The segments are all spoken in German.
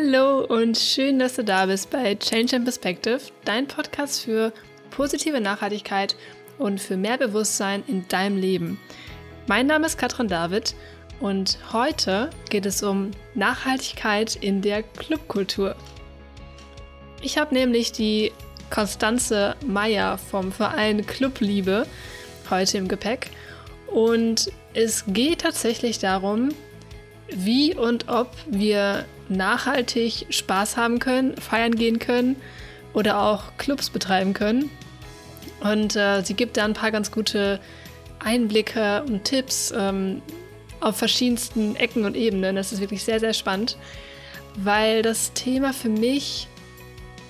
Hallo und schön, dass du da bist bei Change and Perspective, dein Podcast für positive Nachhaltigkeit und für mehr Bewusstsein in deinem Leben. Mein Name ist Katrin David und heute geht es um Nachhaltigkeit in der Clubkultur. Ich habe nämlich die Konstanze Meyer vom Verein Clubliebe heute im Gepäck und es geht tatsächlich darum, wie und ob wir nachhaltig Spaß haben können, feiern gehen können oder auch Clubs betreiben können. Und äh, sie gibt da ein paar ganz gute Einblicke und Tipps ähm, auf verschiedensten Ecken und Ebenen. Das ist wirklich sehr, sehr spannend, weil das Thema für mich,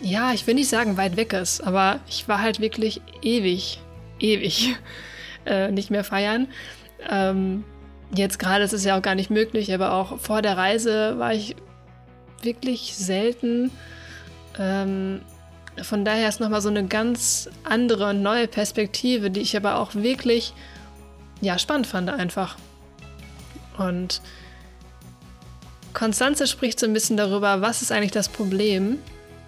ja, ich will nicht sagen weit weg ist, aber ich war halt wirklich ewig, ewig äh, nicht mehr feiern. Ähm, Jetzt gerade ist es ja auch gar nicht möglich, aber auch vor der Reise war ich wirklich selten. Ähm, von daher ist nochmal so eine ganz andere und neue Perspektive, die ich aber auch wirklich ja, spannend fand einfach. Und Konstanze spricht so ein bisschen darüber, was ist eigentlich das Problem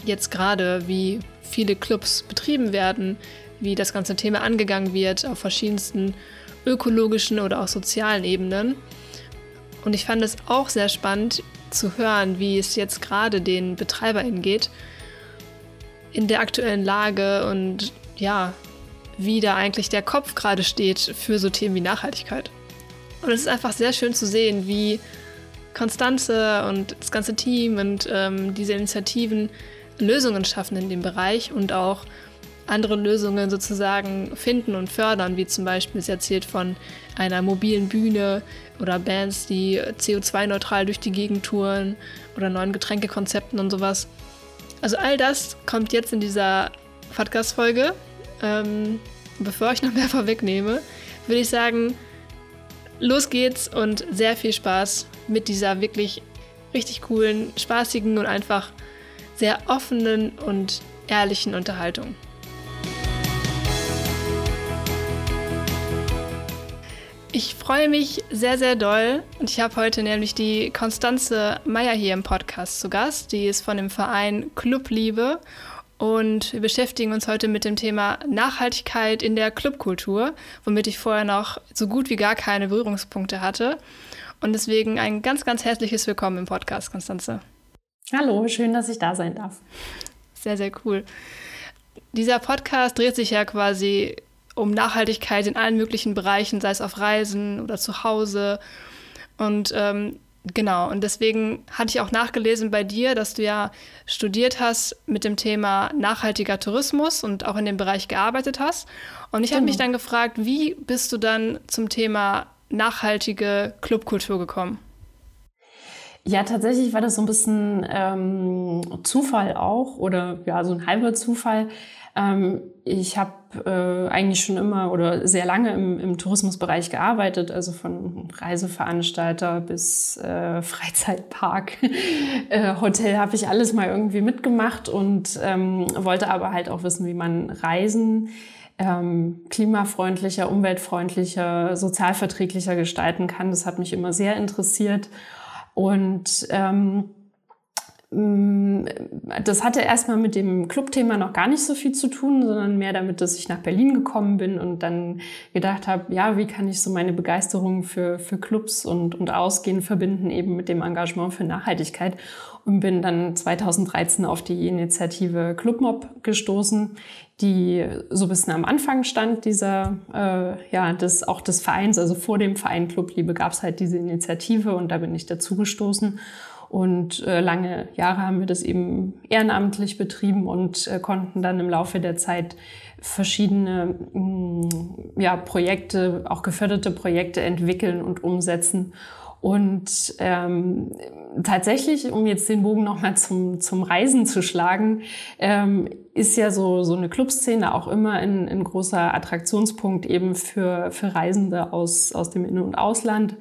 jetzt gerade, wie viele Clubs betrieben werden, wie das ganze Thema angegangen wird auf verschiedensten ökologischen oder auch sozialen Ebenen. Und ich fand es auch sehr spannend zu hören, wie es jetzt gerade den BetreiberInnen geht in der aktuellen Lage und ja, wie da eigentlich der Kopf gerade steht für so Themen wie Nachhaltigkeit. Und es ist einfach sehr schön zu sehen, wie Konstanze und das ganze Team und ähm, diese Initiativen Lösungen schaffen in dem Bereich und auch andere Lösungen sozusagen finden und fördern, wie zum Beispiel, sie erzählt von einer mobilen Bühne oder Bands, die CO2-neutral durch die Gegend touren oder neuen Getränkekonzepten und sowas. Also all das kommt jetzt in dieser Podcast-Folge. Ähm, bevor ich noch mehr vorwegnehme, würde ich sagen, los geht's und sehr viel Spaß mit dieser wirklich richtig coolen, spaßigen und einfach sehr offenen und ehrlichen Unterhaltung. Ich freue mich sehr, sehr doll und ich habe heute nämlich die Konstanze Meyer hier im Podcast zu Gast. Die ist von dem Verein Clubliebe und wir beschäftigen uns heute mit dem Thema Nachhaltigkeit in der Clubkultur, womit ich vorher noch so gut wie gar keine Berührungspunkte hatte. Und deswegen ein ganz, ganz herzliches Willkommen im Podcast, Konstanze. Hallo, schön, dass ich da sein darf. Sehr, sehr cool. Dieser Podcast dreht sich ja quasi um Nachhaltigkeit in allen möglichen Bereichen, sei es auf Reisen oder zu Hause. Und ähm, genau, und deswegen hatte ich auch nachgelesen bei dir, dass du ja studiert hast mit dem Thema nachhaltiger Tourismus und auch in dem Bereich gearbeitet hast. Und ich genau. habe mich dann gefragt, wie bist du dann zum Thema nachhaltige Clubkultur gekommen? Ja, tatsächlich war das so ein bisschen ähm, Zufall auch oder ja, so ein halber Zufall. Ähm, ich habe äh, eigentlich schon immer oder sehr lange im, im Tourismusbereich gearbeitet, also von Reiseveranstalter bis äh, Freizeitpark, äh, Hotel habe ich alles mal irgendwie mitgemacht und ähm, wollte aber halt auch wissen, wie man Reisen ähm, klimafreundlicher, umweltfreundlicher, sozialverträglicher gestalten kann. Das hat mich immer sehr interessiert und ähm, das hatte erstmal mit dem Clubthema noch gar nicht so viel zu tun, sondern mehr damit, dass ich nach Berlin gekommen bin und dann gedacht habe, ja, wie kann ich so meine Begeisterung für, für Clubs und, und Ausgehen verbinden, eben mit dem Engagement für Nachhaltigkeit. Und bin dann 2013 auf die Initiative Clubmob gestoßen, die so ein bisschen am Anfang stand dieser, äh, ja, des, auch des Vereins, also vor dem Verein Clubliebe gab es halt diese Initiative und da bin ich dazu gestoßen und äh, lange Jahre haben wir das eben ehrenamtlich betrieben und äh, konnten dann im Laufe der Zeit verschiedene mh, mm, ja, Projekte, auch geförderte Projekte entwickeln und umsetzen. Und ähm, tatsächlich, um jetzt den Bogen nochmal zum, zum Reisen zu schlagen, ähm, ist ja so, so eine Clubszene auch immer ein, ein großer Attraktionspunkt eben für, für Reisende aus, aus dem In- und Ausland.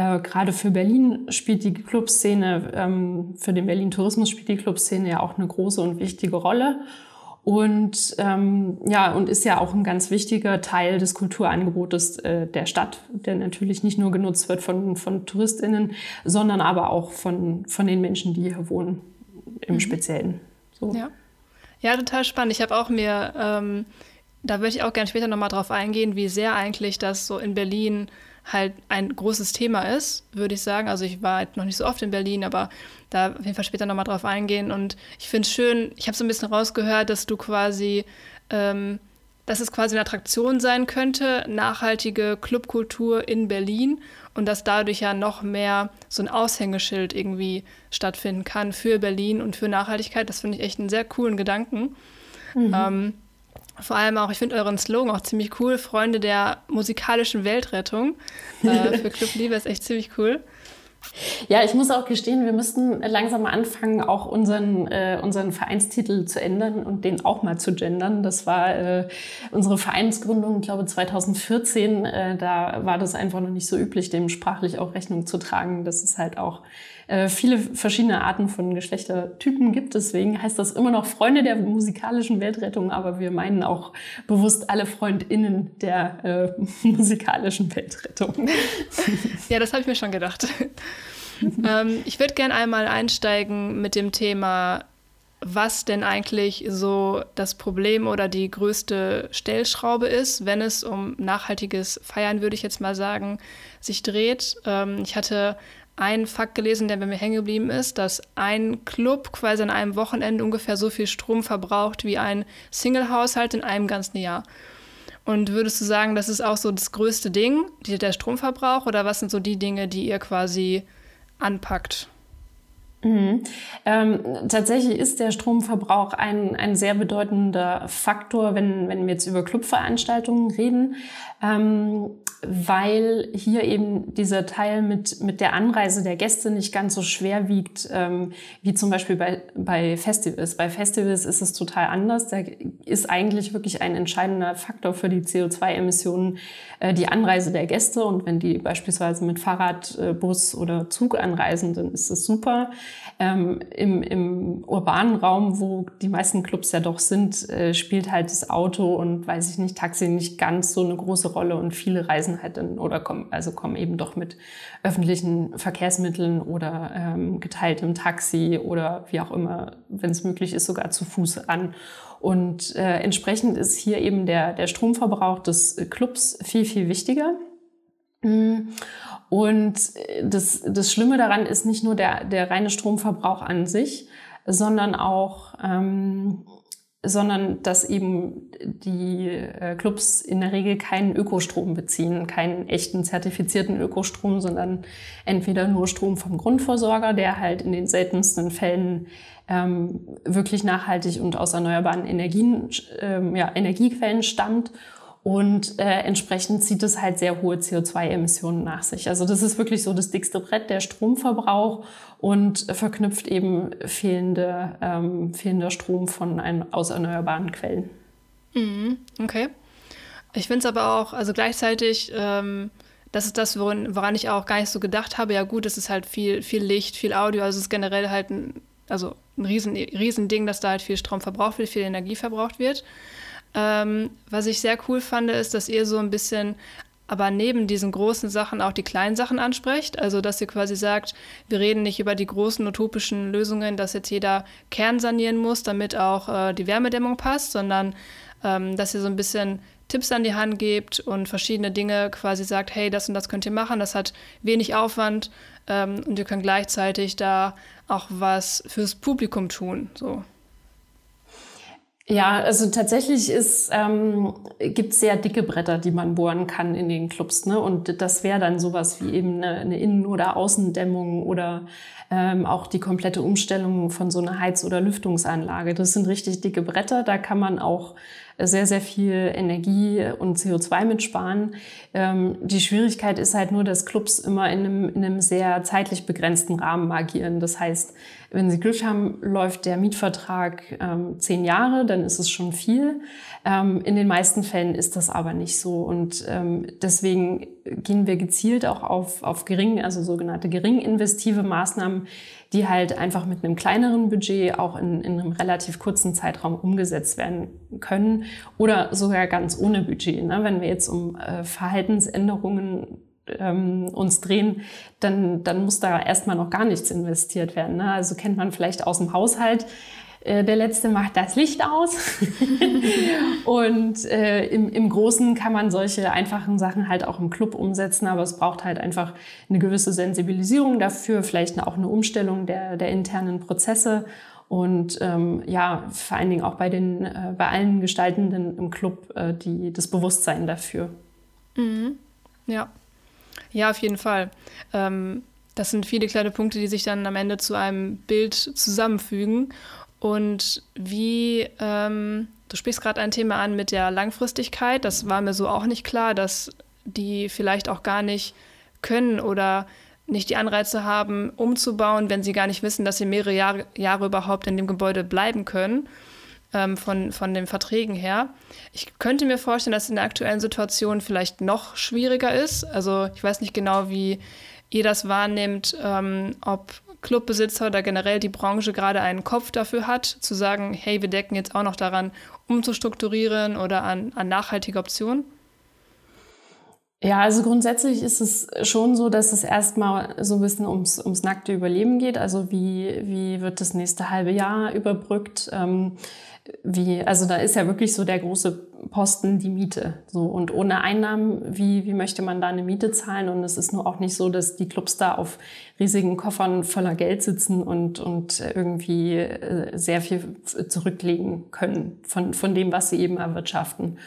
Äh, gerade für Berlin spielt die Clubszene, ähm, für den Berlin Tourismus spielt die Clubszene ja auch eine große und wichtige Rolle. Und ähm, ja, und ist ja auch ein ganz wichtiger Teil des Kulturangebotes äh, der Stadt, der natürlich nicht nur genutzt wird von, von TouristInnen, sondern aber auch von, von den Menschen, die hier wohnen. im mhm. Speziellen. So. Ja. ja, total spannend. Ich habe auch mir, ähm, da würde ich auch gerne später nochmal drauf eingehen, wie sehr eigentlich das so in Berlin halt ein großes Thema ist, würde ich sagen. Also ich war halt noch nicht so oft in Berlin, aber da auf jeden Fall später nochmal drauf eingehen. Und ich finde es schön, ich habe so ein bisschen rausgehört, dass du quasi, ähm, dass es quasi eine Attraktion sein könnte, nachhaltige Clubkultur in Berlin und dass dadurch ja noch mehr so ein Aushängeschild irgendwie stattfinden kann für Berlin und für Nachhaltigkeit. Das finde ich echt einen sehr coolen Gedanken. Mhm. Ähm, vor allem auch, ich finde euren Slogan auch ziemlich cool, Freunde der musikalischen Weltrettung. Äh, für Club Liebe ist echt ziemlich cool. Ja, ich muss auch gestehen, wir müssten langsam mal anfangen, auch unseren, äh, unseren Vereinstitel zu ändern und den auch mal zu gendern. Das war äh, unsere Vereinsgründung, ich glaube 2014. Äh, da war das einfach noch nicht so üblich, dem sprachlich auch Rechnung zu tragen. Das ist halt auch äh, viele verschiedene Arten von Geschlechtertypen gibt. Deswegen heißt das immer noch Freunde der musikalischen Weltrettung, aber wir meinen auch bewusst alle FreundInnen der äh, musikalischen Weltrettung. Ja, das habe ich mir schon gedacht. ähm, ich würde gerne einmal einsteigen mit dem Thema was denn eigentlich so das Problem oder die größte Stellschraube ist, wenn es um nachhaltiges Feiern, würde ich jetzt mal sagen, sich dreht. Ähm, ich hatte einen Fakt gelesen, der bei mir hängen geblieben ist, dass ein Club quasi an einem Wochenende ungefähr so viel Strom verbraucht wie ein Single-Haushalt in einem ganzen Jahr. Und würdest du sagen, das ist auch so das größte Ding, der Stromverbrauch, oder was sind so die Dinge, die ihr quasi anpackt? Mhm. Ähm, tatsächlich ist der Stromverbrauch ein, ein sehr bedeutender Faktor, wenn, wenn wir jetzt über Clubveranstaltungen reden. Ähm, weil hier eben dieser Teil mit, mit der Anreise der Gäste nicht ganz so schwer wiegt, ähm, wie zum Beispiel bei, bei Festivals. Bei Festivals ist es total anders. Da ist eigentlich wirklich ein entscheidender Faktor für die CO2-Emissionen äh, die Anreise der Gäste. Und wenn die beispielsweise mit Fahrrad, äh, Bus oder Zug anreisen, dann ist es super. Ähm, im, Im urbanen Raum, wo die meisten Clubs ja doch sind, äh, spielt halt das Auto und, weiß ich nicht, Taxi nicht ganz so eine große Rolle und viele reisen halt dann oder kommen, also kommen eben doch mit öffentlichen Verkehrsmitteln oder ähm, geteiltem Taxi oder wie auch immer, wenn es möglich ist, sogar zu Fuß an. Und äh, entsprechend ist hier eben der, der Stromverbrauch des Clubs viel, viel wichtiger. Und das, das Schlimme daran ist nicht nur der, der reine Stromverbrauch an sich, sondern auch ähm, sondern dass eben die äh, Clubs in der Regel keinen Ökostrom beziehen, keinen echten zertifizierten Ökostrom, sondern entweder nur Strom vom Grundversorger, der halt in den seltensten Fällen ähm, wirklich nachhaltig und aus erneuerbaren Energien, ähm, ja, Energiequellen stammt und äh, entsprechend zieht es halt sehr hohe CO2-Emissionen nach sich. Also das ist wirklich so das dickste Brett, der Stromverbrauch und verknüpft eben fehlende, ähm, fehlender Strom von ein, aus erneuerbaren Quellen. Mhm, okay. Ich finde es aber auch, also gleichzeitig, ähm, das ist das, woran, woran ich auch gar nicht so gedacht habe. Ja gut, es ist halt viel, viel Licht, viel Audio, also es ist generell halt ein, also ein riesen, riesen dass da halt viel Strom verbraucht wird, viel Energie verbraucht wird. Ähm, was ich sehr cool fand, ist, dass ihr so ein bisschen aber neben diesen großen Sachen auch die kleinen Sachen ansprecht. Also, dass ihr quasi sagt, wir reden nicht über die großen utopischen Lösungen, dass jetzt jeder Kern sanieren muss, damit auch äh, die Wärmedämmung passt, sondern ähm, dass ihr so ein bisschen Tipps an die Hand gebt und verschiedene Dinge quasi sagt, hey, das und das könnt ihr machen, das hat wenig Aufwand ähm, und ihr könnt gleichzeitig da auch was fürs Publikum tun. So. Ja, also tatsächlich ist, ähm, gibt sehr dicke Bretter, die man bohren kann in den Clubs. Ne? Und das wäre dann sowas wie eben eine, eine Innen- oder Außendämmung oder ähm, auch die komplette Umstellung von so einer Heiz- oder Lüftungsanlage. Das sind richtig dicke Bretter. Da kann man auch sehr, sehr viel Energie und CO2 mitsparen. Ähm, die Schwierigkeit ist halt nur, dass Clubs immer in einem, in einem sehr zeitlich begrenzten Rahmen agieren. Das heißt, wenn sie Glück haben, läuft der Mietvertrag ähm, zehn Jahre, dann ist es schon viel. Ähm, in den meisten Fällen ist das aber nicht so. Und ähm, deswegen gehen wir gezielt auch auf, auf gering, also sogenannte gering investive Maßnahmen, die halt einfach mit einem kleineren Budget auch in, in einem relativ kurzen Zeitraum umgesetzt werden können oder sogar ganz ohne Budget. Ne? Wenn wir jetzt um äh, Verhaltensänderungen ähm, uns drehen, dann, dann muss da erstmal noch gar nichts investiert werden. Ne? Also kennt man vielleicht aus dem Haushalt. Äh, der letzte macht das Licht aus. und äh, im, im Großen kann man solche einfachen Sachen halt auch im Club umsetzen, aber es braucht halt einfach eine gewisse Sensibilisierung dafür, vielleicht auch eine Umstellung der, der internen Prozesse und ähm, ja, vor allen Dingen auch bei den äh, bei allen Gestaltenden im Club äh, die das Bewusstsein dafür. Mhm. Ja, ja, auf jeden Fall. Ähm, das sind viele kleine Punkte, die sich dann am Ende zu einem Bild zusammenfügen. Und wie, ähm, du sprichst gerade ein Thema an mit der Langfristigkeit, das war mir so auch nicht klar, dass die vielleicht auch gar nicht können oder nicht die Anreize haben, umzubauen, wenn sie gar nicht wissen, dass sie mehrere Jahre, Jahre überhaupt in dem Gebäude bleiben können, ähm, von, von den Verträgen her. Ich könnte mir vorstellen, dass es in der aktuellen Situation vielleicht noch schwieriger ist. Also ich weiß nicht genau, wie ihr das wahrnehmt, ähm, ob Clubbesitzer oder generell die Branche gerade einen Kopf dafür hat, zu sagen, hey, wir decken jetzt auch noch daran, umzustrukturieren oder an, an nachhaltige Optionen? Ja, also grundsätzlich ist es schon so, dass es erstmal so ein bisschen ums, ums nackte Überleben geht. Also wie, wie wird das nächste halbe Jahr überbrückt? Ähm, wie, also da ist ja wirklich so der große Posten die Miete. So, und ohne Einnahmen, wie, wie möchte man da eine Miete zahlen? Und es ist nur auch nicht so, dass die Clubs da auf riesigen Koffern voller Geld sitzen und, und irgendwie äh, sehr viel zurücklegen können von, von dem, was sie eben erwirtschaften.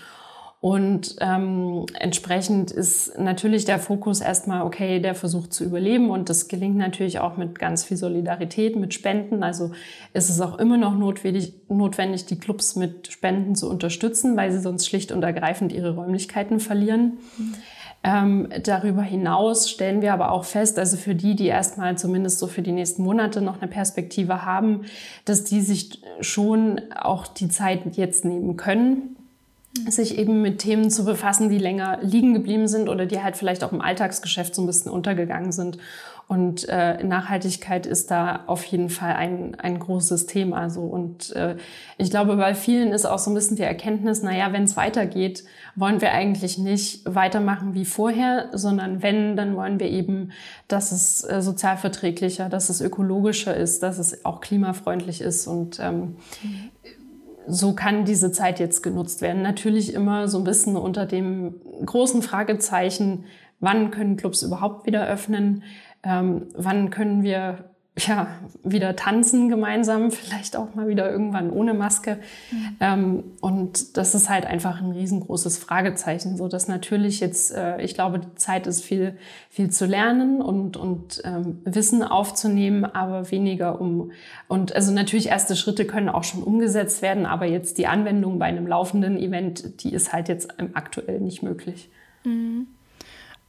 Und ähm, entsprechend ist natürlich der Fokus erstmal, okay, der versucht zu überleben und das gelingt natürlich auch mit ganz viel Solidarität, mit Spenden. Also ist es auch immer noch notwendig, notwendig, die Clubs mit Spenden zu unterstützen, weil sie sonst schlicht und ergreifend ihre Räumlichkeiten verlieren. Mhm. Ähm, darüber hinaus stellen wir aber auch fest, also für die, die erstmal zumindest so für die nächsten Monate noch eine Perspektive haben, dass die sich schon auch die Zeit jetzt nehmen können sich eben mit Themen zu befassen, die länger liegen geblieben sind oder die halt vielleicht auch im Alltagsgeschäft so ein bisschen untergegangen sind. Und äh, Nachhaltigkeit ist da auf jeden Fall ein, ein großes Thema. So. Und äh, ich glaube, bei vielen ist auch so ein bisschen die Erkenntnis, naja, wenn es weitergeht, wollen wir eigentlich nicht weitermachen wie vorher, sondern wenn, dann wollen wir eben, dass es äh, sozialverträglicher, dass es ökologischer ist, dass es auch klimafreundlich ist. Und ähm, mhm so kann diese Zeit jetzt genutzt werden. Natürlich immer so ein bisschen unter dem großen Fragezeichen, wann können Clubs überhaupt wieder öffnen? Ähm, wann können wir ja, wieder tanzen gemeinsam, vielleicht auch mal wieder irgendwann ohne Maske. Mhm. Ähm, und das ist halt einfach ein riesengroßes Fragezeichen, so dass natürlich jetzt, äh, ich glaube, die Zeit ist viel, viel zu lernen und, und ähm, Wissen aufzunehmen, aber weniger um, und also natürlich erste Schritte können auch schon umgesetzt werden, aber jetzt die Anwendung bei einem laufenden Event, die ist halt jetzt aktuell nicht möglich. Mhm.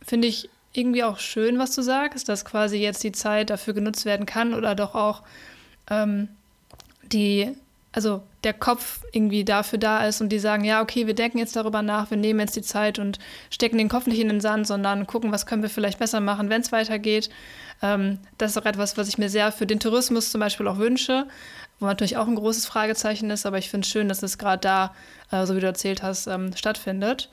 Finde ich irgendwie auch schön, was du sagst, dass quasi jetzt die Zeit dafür genutzt werden kann oder doch auch ähm, die, also der Kopf irgendwie dafür da ist und die sagen, ja, okay, wir denken jetzt darüber nach, wir nehmen jetzt die Zeit und stecken den Kopf nicht in den Sand, sondern gucken, was können wir vielleicht besser machen, wenn es weitergeht. Ähm, das ist auch etwas, was ich mir sehr für den Tourismus zum Beispiel auch wünsche, wo natürlich auch ein großes Fragezeichen ist, aber ich finde es schön, dass es gerade da, äh, so wie du erzählt hast, ähm, stattfindet.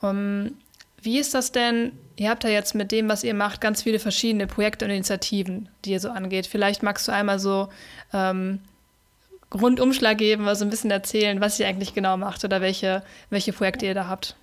Um, wie ist das denn? Ihr habt ja jetzt mit dem, was ihr macht, ganz viele verschiedene Projekte und Initiativen, die ihr so angeht. Vielleicht magst du einmal so ähm, Rundumschlag geben, also ein bisschen erzählen, was ihr eigentlich genau macht oder welche, welche Projekte ihr da habt.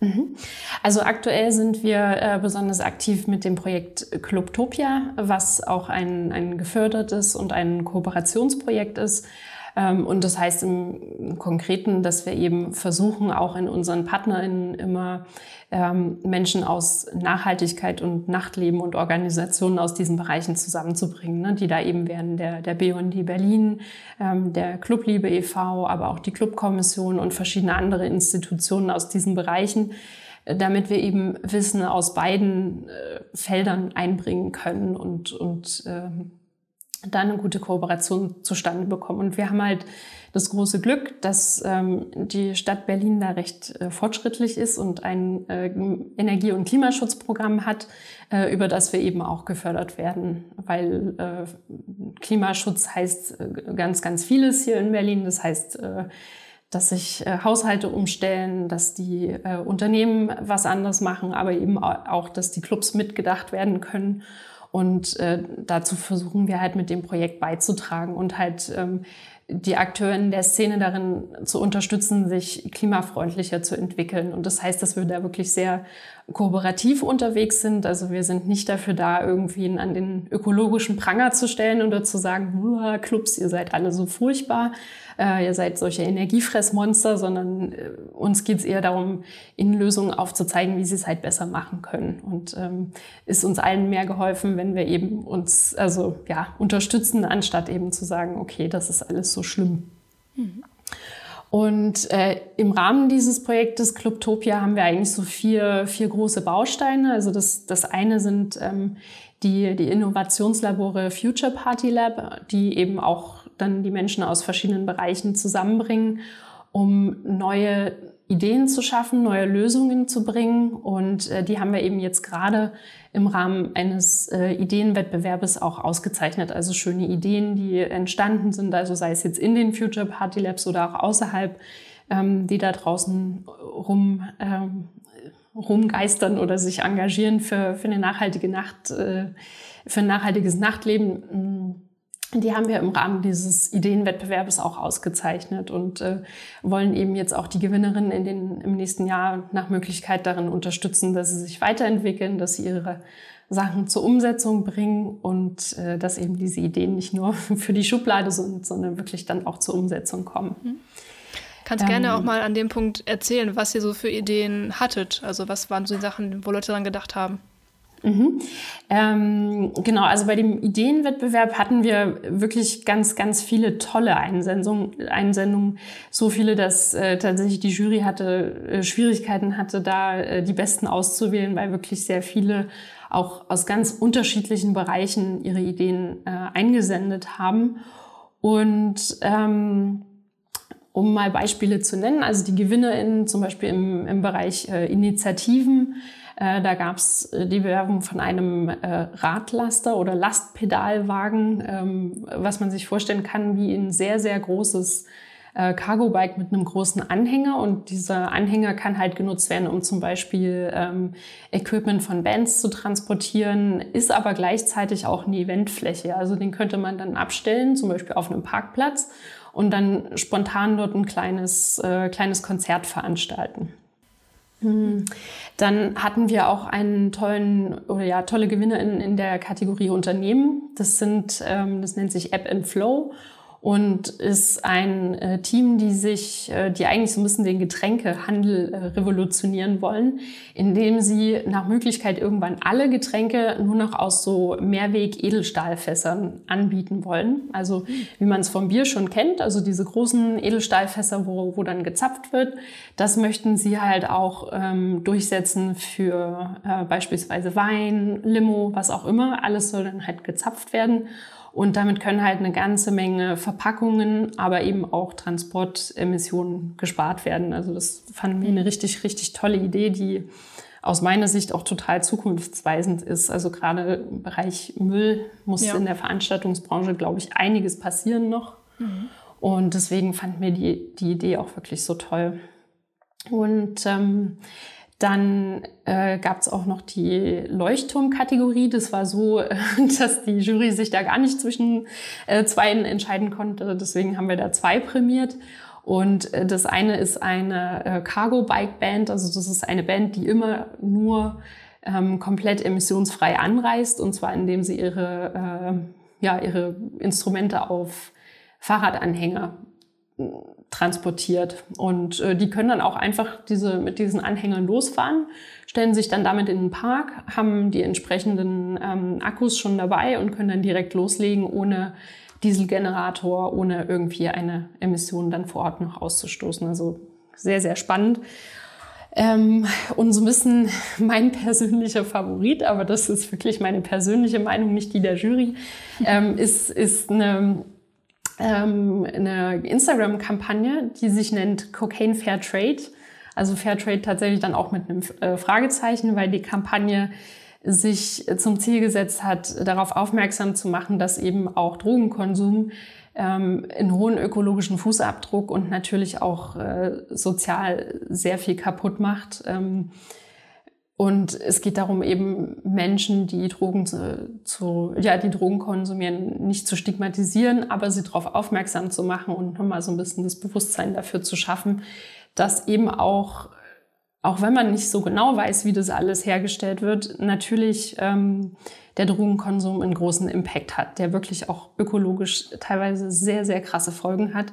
Mhm. Also aktuell sind wir äh, besonders aktiv mit dem Projekt Clubtopia, was auch ein, ein gefördertes und ein Kooperationsprojekt ist und das heißt im Konkreten, dass wir eben versuchen, auch in unseren PartnerInnen immer ähm, Menschen aus Nachhaltigkeit und Nachtleben und Organisationen aus diesen Bereichen zusammenzubringen, ne, die da eben wären der, der BUND Berlin, ähm, der Clubliebe e.V., aber auch die Clubkommission und verschiedene andere Institutionen aus diesen Bereichen, damit wir eben Wissen aus beiden äh, Feldern einbringen können und, und ähm, dann eine gute Kooperation zustande bekommen. Und wir haben halt das große Glück, dass ähm, die Stadt Berlin da recht äh, fortschrittlich ist und ein äh, Energie- und Klimaschutzprogramm hat, äh, über das wir eben auch gefördert werden. Weil äh, Klimaschutz heißt äh, ganz, ganz vieles hier in Berlin. Das heißt, äh, dass sich äh, Haushalte umstellen, dass die äh, Unternehmen was anderes machen, aber eben auch, dass die Clubs mitgedacht werden können. Und äh, dazu versuchen wir halt mit dem Projekt beizutragen und halt ähm, die Akteure in der Szene darin zu unterstützen, sich klimafreundlicher zu entwickeln. Und das heißt, dass wir da wirklich sehr kooperativ unterwegs sind. Also wir sind nicht dafür da, irgendwie an den ökologischen Pranger zu stellen oder zu sagen, Clubs, ihr seid alle so furchtbar, äh, ihr seid solche Energiefressmonster, sondern äh, uns geht es eher darum, ihnen Lösungen aufzuzeigen, wie sie es halt besser machen können. Und ähm, ist uns allen mehr geholfen, wenn wir eben uns also ja unterstützen, anstatt eben zu sagen, okay, das ist alles so schlimm. Mhm. Und äh, im Rahmen dieses Projektes Clubtopia haben wir eigentlich so vier, vier große Bausteine. Also das, das eine sind ähm, die, die Innovationslabore Future Party Lab, die eben auch dann die Menschen aus verschiedenen Bereichen zusammenbringen, um neue Ideen zu schaffen, neue Lösungen zu bringen. Und äh, die haben wir eben jetzt gerade im Rahmen eines äh, Ideenwettbewerbes auch ausgezeichnet. Also schöne Ideen, die entstanden sind, also sei es jetzt in den Future Party Labs oder auch außerhalb, ähm, die da draußen rum, ähm, rumgeistern oder sich engagieren für, für eine nachhaltige Nacht, äh, für ein nachhaltiges Nachtleben die haben wir im Rahmen dieses Ideenwettbewerbes auch ausgezeichnet und äh, wollen eben jetzt auch die Gewinnerinnen in den, im nächsten Jahr nach Möglichkeit darin unterstützen, dass sie sich weiterentwickeln, dass sie ihre Sachen zur Umsetzung bringen und äh, dass eben diese Ideen nicht nur für die Schublade sind, sondern wirklich dann auch zur Umsetzung kommen. Mhm. Kannst ähm, gerne auch mal an dem Punkt erzählen, was ihr so für Ideen hattet. Also was waren so die Sachen, wo Leute daran gedacht haben? Mhm. Ähm, genau, also bei dem Ideenwettbewerb hatten wir wirklich ganz, ganz viele tolle Einsendungen, Einsendungen so viele, dass äh, tatsächlich die Jury hatte äh, Schwierigkeiten hatte, da äh, die besten auszuwählen, weil wirklich sehr viele auch aus ganz unterschiedlichen Bereichen ihre Ideen äh, eingesendet haben. Und ähm, um mal Beispiele zu nennen, also die GewinnerInnen zum Beispiel im, im Bereich äh, Initiativen, äh, da gab es äh, die Bewerbung von einem äh, Radlaster oder Lastpedalwagen, ähm, was man sich vorstellen kann wie ein sehr, sehr großes Cargo-Bike mit einem großen Anhänger und dieser Anhänger kann halt genutzt werden, um zum Beispiel ähm, Equipment von Bands zu transportieren, ist aber gleichzeitig auch eine Eventfläche. Also den könnte man dann abstellen, zum Beispiel auf einem Parkplatz und dann spontan dort ein kleines, äh, kleines Konzert veranstalten. Dann hatten wir auch einen tollen oder ja tolle Gewinner in, in der Kategorie Unternehmen. Das sind, ähm, das nennt sich App and Flow und ist ein äh, Team, die sich, äh, die eigentlich so ein bisschen den Getränkehandel äh, revolutionieren wollen, indem sie nach Möglichkeit irgendwann alle Getränke nur noch aus so Mehrweg-Edelstahlfässern anbieten wollen. Also wie man es vom Bier schon kennt, also diese großen Edelstahlfässer, wo, wo dann gezapft wird, das möchten sie halt auch ähm, durchsetzen für äh, beispielsweise Wein, Limo, was auch immer. Alles soll dann halt gezapft werden. Und damit können halt eine ganze Menge Verpackungen, aber eben auch Transportemissionen gespart werden. Also das fanden wir eine richtig, richtig tolle Idee, die aus meiner Sicht auch total zukunftsweisend ist. Also gerade im Bereich Müll muss ja. in der Veranstaltungsbranche, glaube ich, einiges passieren noch. Mhm. Und deswegen fand mir die, die Idee auch wirklich so toll. Und ähm, dann äh, gab es auch noch die Leuchtturmkategorie. Das war so, äh, dass die Jury sich da gar nicht zwischen äh, zwei entscheiden konnte. Deswegen haben wir da zwei prämiert. Und äh, das eine ist eine äh, Cargo Bike Band. Also das ist eine Band, die immer nur ähm, komplett emissionsfrei anreist. Und zwar indem sie ihre, äh, ja, ihre Instrumente auf Fahrradanhänger transportiert. Und äh, die können dann auch einfach diese, mit diesen Anhängern losfahren, stellen sich dann damit in den Park, haben die entsprechenden ähm, Akkus schon dabei und können dann direkt loslegen, ohne Dieselgenerator, ohne irgendwie eine Emission dann vor Ort noch auszustoßen. Also sehr, sehr spannend. Ähm, und so ein bisschen mein persönlicher Favorit, aber das ist wirklich meine persönliche Meinung, nicht die der Jury, ähm, ist, ist eine ähm, eine Instagram-Kampagne, die sich nennt Cocaine Fair Trade. Also Fair Trade tatsächlich dann auch mit einem äh, Fragezeichen, weil die Kampagne sich zum Ziel gesetzt hat, darauf aufmerksam zu machen, dass eben auch Drogenkonsum ähm, einen hohen ökologischen Fußabdruck und natürlich auch äh, sozial sehr viel kaputt macht. Ähm, und es geht darum, eben Menschen, die Drogen zu, zu, ja, die Drogen konsumieren, nicht zu stigmatisieren, aber sie darauf aufmerksam zu machen und nochmal so ein bisschen das Bewusstsein dafür zu schaffen, dass eben auch, auch wenn man nicht so genau weiß, wie das alles hergestellt wird, natürlich ähm, der Drogenkonsum einen großen Impact hat, der wirklich auch ökologisch teilweise sehr, sehr krasse Folgen hat,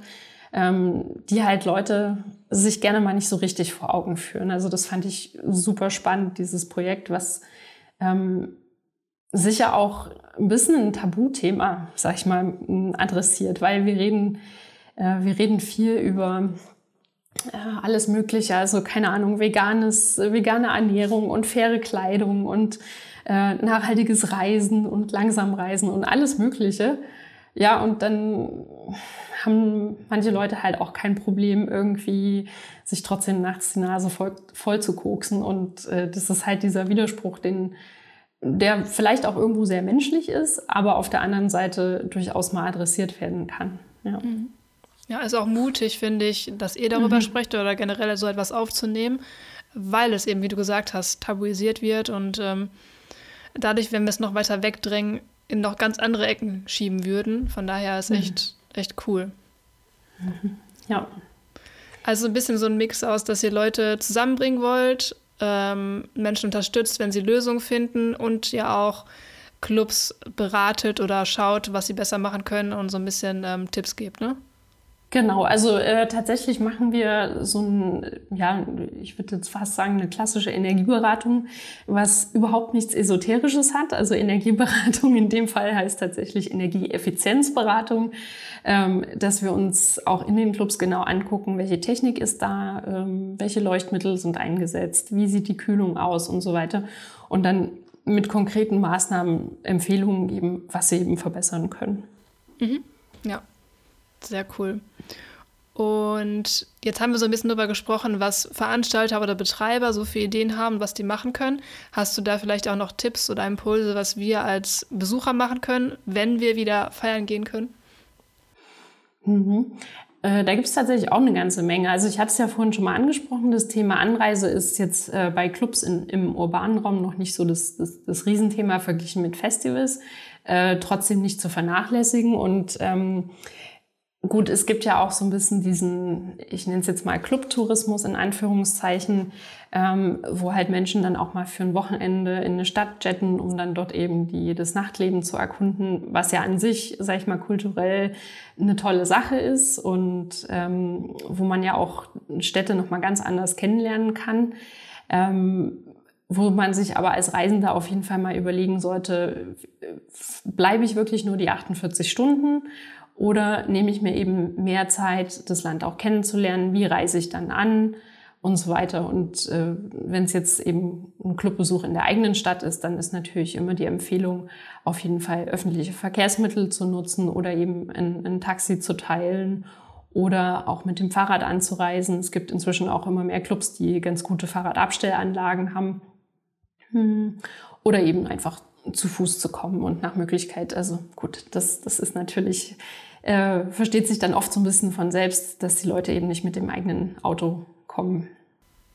ähm, die halt Leute sich gerne mal nicht so richtig vor Augen führen. Also das fand ich super spannend, dieses Projekt, was ähm, sicher auch ein bisschen ein Tabuthema, sag ich mal, adressiert, weil wir reden, äh, wir reden viel über äh, alles Mögliche, also keine Ahnung, veganes, vegane Ernährung und faire Kleidung und äh, nachhaltiges Reisen und langsam Reisen und alles Mögliche. Ja, und dann haben manche Leute halt auch kein Problem, irgendwie sich trotzdem nachts die Nase voll, voll zu koksen. Und äh, das ist halt dieser Widerspruch, den, der vielleicht auch irgendwo sehr menschlich ist, aber auf der anderen Seite durchaus mal adressiert werden kann. Ja. Mhm. Ja, ist auch mutig, finde ich, dass ihr darüber mhm. sprecht oder generell so etwas aufzunehmen, weil es eben, wie du gesagt hast, tabuisiert wird und ähm, dadurch, wenn wir es noch weiter wegdrängen, in noch ganz andere Ecken schieben würden. Von daher ist echt, mhm. echt cool. Ja. Also ein bisschen so ein Mix aus, dass ihr Leute zusammenbringen wollt, ähm, Menschen unterstützt, wenn sie Lösungen finden und ja auch Clubs beratet oder schaut, was sie besser machen können und so ein bisschen ähm, Tipps gibt, ne? Genau, also äh, tatsächlich machen wir so ein, ja, ich würde jetzt fast sagen, eine klassische Energieberatung, was überhaupt nichts Esoterisches hat. Also Energieberatung in dem Fall heißt tatsächlich Energieeffizienzberatung, ähm, dass wir uns auch in den Clubs genau angucken, welche Technik ist da, ähm, welche Leuchtmittel sind eingesetzt, wie sieht die Kühlung aus und so weiter. Und dann mit konkreten Maßnahmen Empfehlungen geben, was sie eben verbessern können. Mhm. Ja, sehr cool. Und jetzt haben wir so ein bisschen darüber gesprochen, was Veranstalter oder Betreiber so für Ideen haben, was die machen können. Hast du da vielleicht auch noch Tipps oder Impulse, was wir als Besucher machen können, wenn wir wieder feiern gehen können? Mhm. Äh, da gibt es tatsächlich auch eine ganze Menge. Also ich hatte es ja vorhin schon mal angesprochen, das Thema Anreise ist jetzt äh, bei Clubs in, im urbanen Raum noch nicht so das, das, das Riesenthema verglichen mit Festivals, äh, trotzdem nicht zu vernachlässigen. Und ähm, Gut, es gibt ja auch so ein bisschen diesen, ich nenne es jetzt mal Clubtourismus in Anführungszeichen, ähm, wo halt Menschen dann auch mal für ein Wochenende in eine Stadt jetten, um dann dort eben die, das Nachtleben zu erkunden, was ja an sich, sag ich mal, kulturell eine tolle Sache ist und ähm, wo man ja auch Städte nochmal ganz anders kennenlernen kann. Ähm, wo man sich aber als Reisender auf jeden Fall mal überlegen sollte, bleibe ich wirklich nur die 48 Stunden oder nehme ich mir eben mehr Zeit, das Land auch kennenzulernen? Wie reise ich dann an? Und so weiter. Und äh, wenn es jetzt eben ein Clubbesuch in der eigenen Stadt ist, dann ist natürlich immer die Empfehlung, auf jeden Fall öffentliche Verkehrsmittel zu nutzen oder eben ein, ein Taxi zu teilen oder auch mit dem Fahrrad anzureisen. Es gibt inzwischen auch immer mehr Clubs, die ganz gute Fahrradabstellanlagen haben. Hm. Oder eben einfach zu Fuß zu kommen und nach Möglichkeit, also gut, das, das ist natürlich äh, versteht sich dann oft so ein bisschen von selbst, dass die Leute eben nicht mit dem eigenen Auto kommen.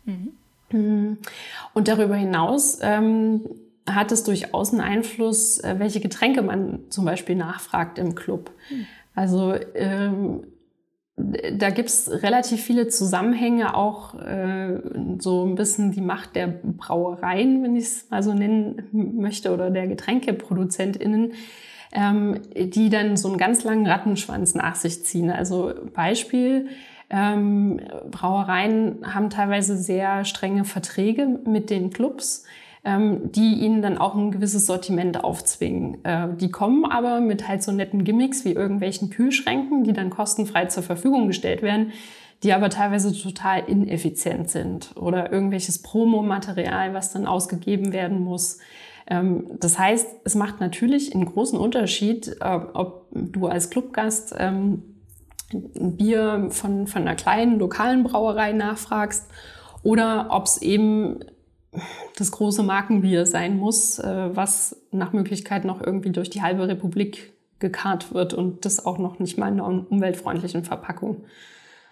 Mhm. mhm. Und darüber hinaus ähm, hat es durchaus einen Einfluss, äh, welche Getränke man zum Beispiel nachfragt im Club. Mhm. Also ähm, da gibt's relativ viele Zusammenhänge, auch äh, so ein bisschen die Macht der Brauereien, wenn ich es mal so nennen möchte, oder der GetränkeProduzentInnen, ähm, die dann so einen ganz langen Rattenschwanz nach sich ziehen. Also Beispiel, ähm, Brauereien haben teilweise sehr strenge Verträge mit den Clubs, ähm, die ihnen dann auch ein gewisses Sortiment aufzwingen. Äh, die kommen aber mit halt so netten Gimmicks wie irgendwelchen Kühlschränken, die dann kostenfrei zur Verfügung gestellt werden, die aber teilweise total ineffizient sind oder irgendwelches Promomaterial, was dann ausgegeben werden muss. Ähm, das heißt, es macht natürlich einen großen Unterschied, äh, ob du als Clubgast ähm, ein Bier von, von einer kleinen lokalen Brauerei nachfragst oder ob es eben das große Markenbier sein muss, äh, was nach Möglichkeit noch irgendwie durch die halbe Republik gekarrt wird und das auch noch nicht mal in einer umweltfreundlichen Verpackung.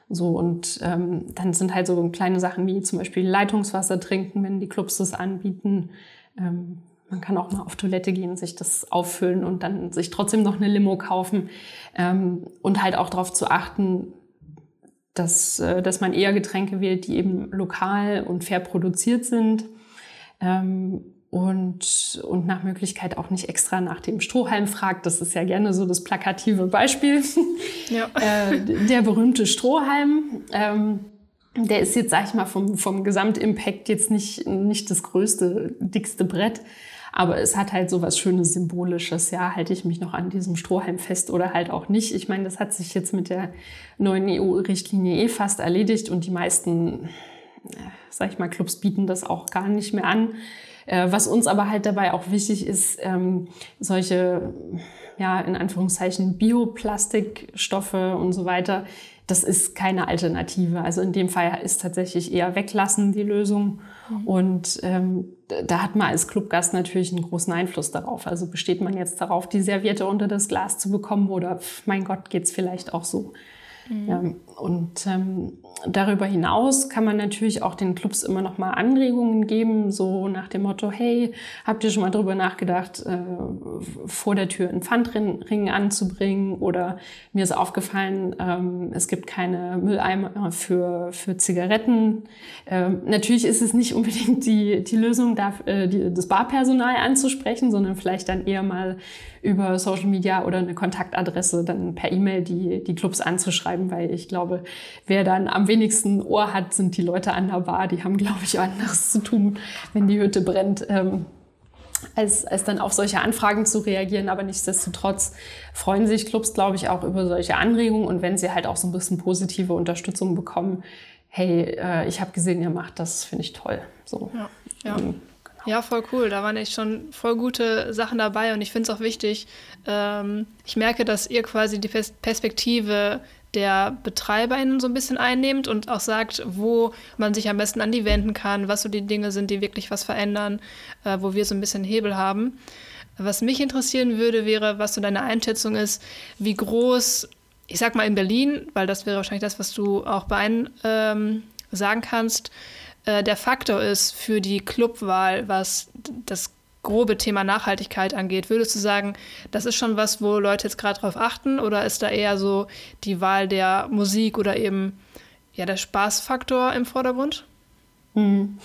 So, und ähm, dann sind halt so kleine Sachen wie zum Beispiel Leitungswasser trinken, wenn die Clubs das anbieten. Ähm, man kann auch mal auf Toilette gehen, sich das auffüllen und dann sich trotzdem noch eine Limo kaufen. Ähm, und halt auch darauf zu achten, dass, äh, dass man eher Getränke wählt, die eben lokal und fair produziert sind. Ähm, und, und nach Möglichkeit auch nicht extra nach dem Strohhalm fragt. Das ist ja gerne so das plakative Beispiel. Ja. äh, der berühmte Strohhalm. Ähm, der ist jetzt, sag ich mal, vom, vom Gesamtimpact jetzt nicht, nicht das größte, dickste Brett. Aber es hat halt so was Schönes, Symbolisches. Ja, halte ich mich noch an diesem Strohhalm fest oder halt auch nicht. Ich meine, das hat sich jetzt mit der neuen EU-Richtlinie eh fast erledigt und die meisten, äh, sag ich mal, Clubs bieten das auch gar nicht mehr an. Äh, was uns aber halt dabei auch wichtig ist, ähm, solche, ja, in Anführungszeichen Bioplastikstoffe und so weiter, das ist keine Alternative. Also in dem Fall ist tatsächlich eher weglassen die Lösung. Mhm. Und ähm, da hat man als Clubgast natürlich einen großen Einfluss darauf. Also besteht man jetzt darauf, die Serviette unter das Glas zu bekommen oder mein Gott, geht's vielleicht auch so. Mhm. Ja, und ähm, darüber hinaus kann man natürlich auch den Clubs immer noch mal Anregungen geben, so nach dem Motto, hey, habt ihr schon mal darüber nachgedacht, äh, vor der Tür einen Pfandring anzubringen? Oder mir ist aufgefallen, ähm, es gibt keine Mülleimer für, für Zigaretten. Ähm, natürlich ist es nicht unbedingt die, die Lösung, da, äh, die, das Barpersonal anzusprechen, sondern vielleicht dann eher mal über Social Media oder eine Kontaktadresse dann per E-Mail die, die Clubs anzuschreiben, weil ich glaube, wer dann am wenigsten Ohr hat, sind die Leute an der Bar. Die haben, glaube ich, anderes zu tun, wenn die Hütte brennt. Ähm, als, als dann auf solche Anfragen zu reagieren. Aber nichtsdestotrotz freuen sich Clubs, glaube ich, auch über solche Anregungen. Und wenn sie halt auch so ein bisschen positive Unterstützung bekommen, hey, äh, ich habe gesehen, ihr macht das, finde ich toll. So. Ja, ja. Ähm, ja, voll cool. Da waren echt schon voll gute Sachen dabei und ich finde es auch wichtig. Ähm, ich merke, dass ihr quasi die Perspektive der BetreiberInnen so ein bisschen einnehmt und auch sagt, wo man sich am besten an die wenden kann, was so die Dinge sind, die wirklich was verändern, äh, wo wir so ein bisschen Hebel haben. Was mich interessieren würde, wäre, was so deine Einschätzung ist, wie groß, ich sag mal in Berlin, weil das wäre wahrscheinlich das, was du auch bei einem ähm, sagen kannst, äh, der Faktor ist für die Clubwahl, was das grobe Thema Nachhaltigkeit angeht. Würdest du sagen, das ist schon was, wo Leute jetzt gerade drauf achten oder ist da eher so die Wahl der Musik oder eben ja der Spaßfaktor im Vordergrund? Mhm.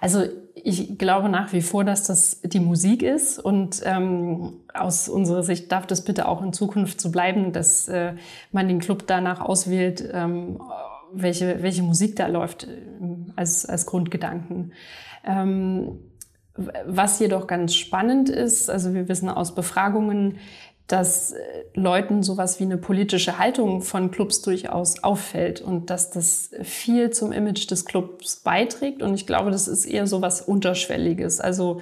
Also ich glaube nach wie vor, dass das die Musik ist und ähm, aus unserer Sicht darf das bitte auch in Zukunft so bleiben, dass äh, man den Club danach auswählt, ähm, welche, welche Musik da läuft äh, als, als Grundgedanken. Ähm, was jedoch ganz spannend ist, also wir wissen aus Befragungen, dass äh, Leuten sowas wie eine politische Haltung von Clubs durchaus auffällt und dass das viel zum Image des Clubs beiträgt. Und ich glaube, das ist eher sowas Unterschwelliges. Also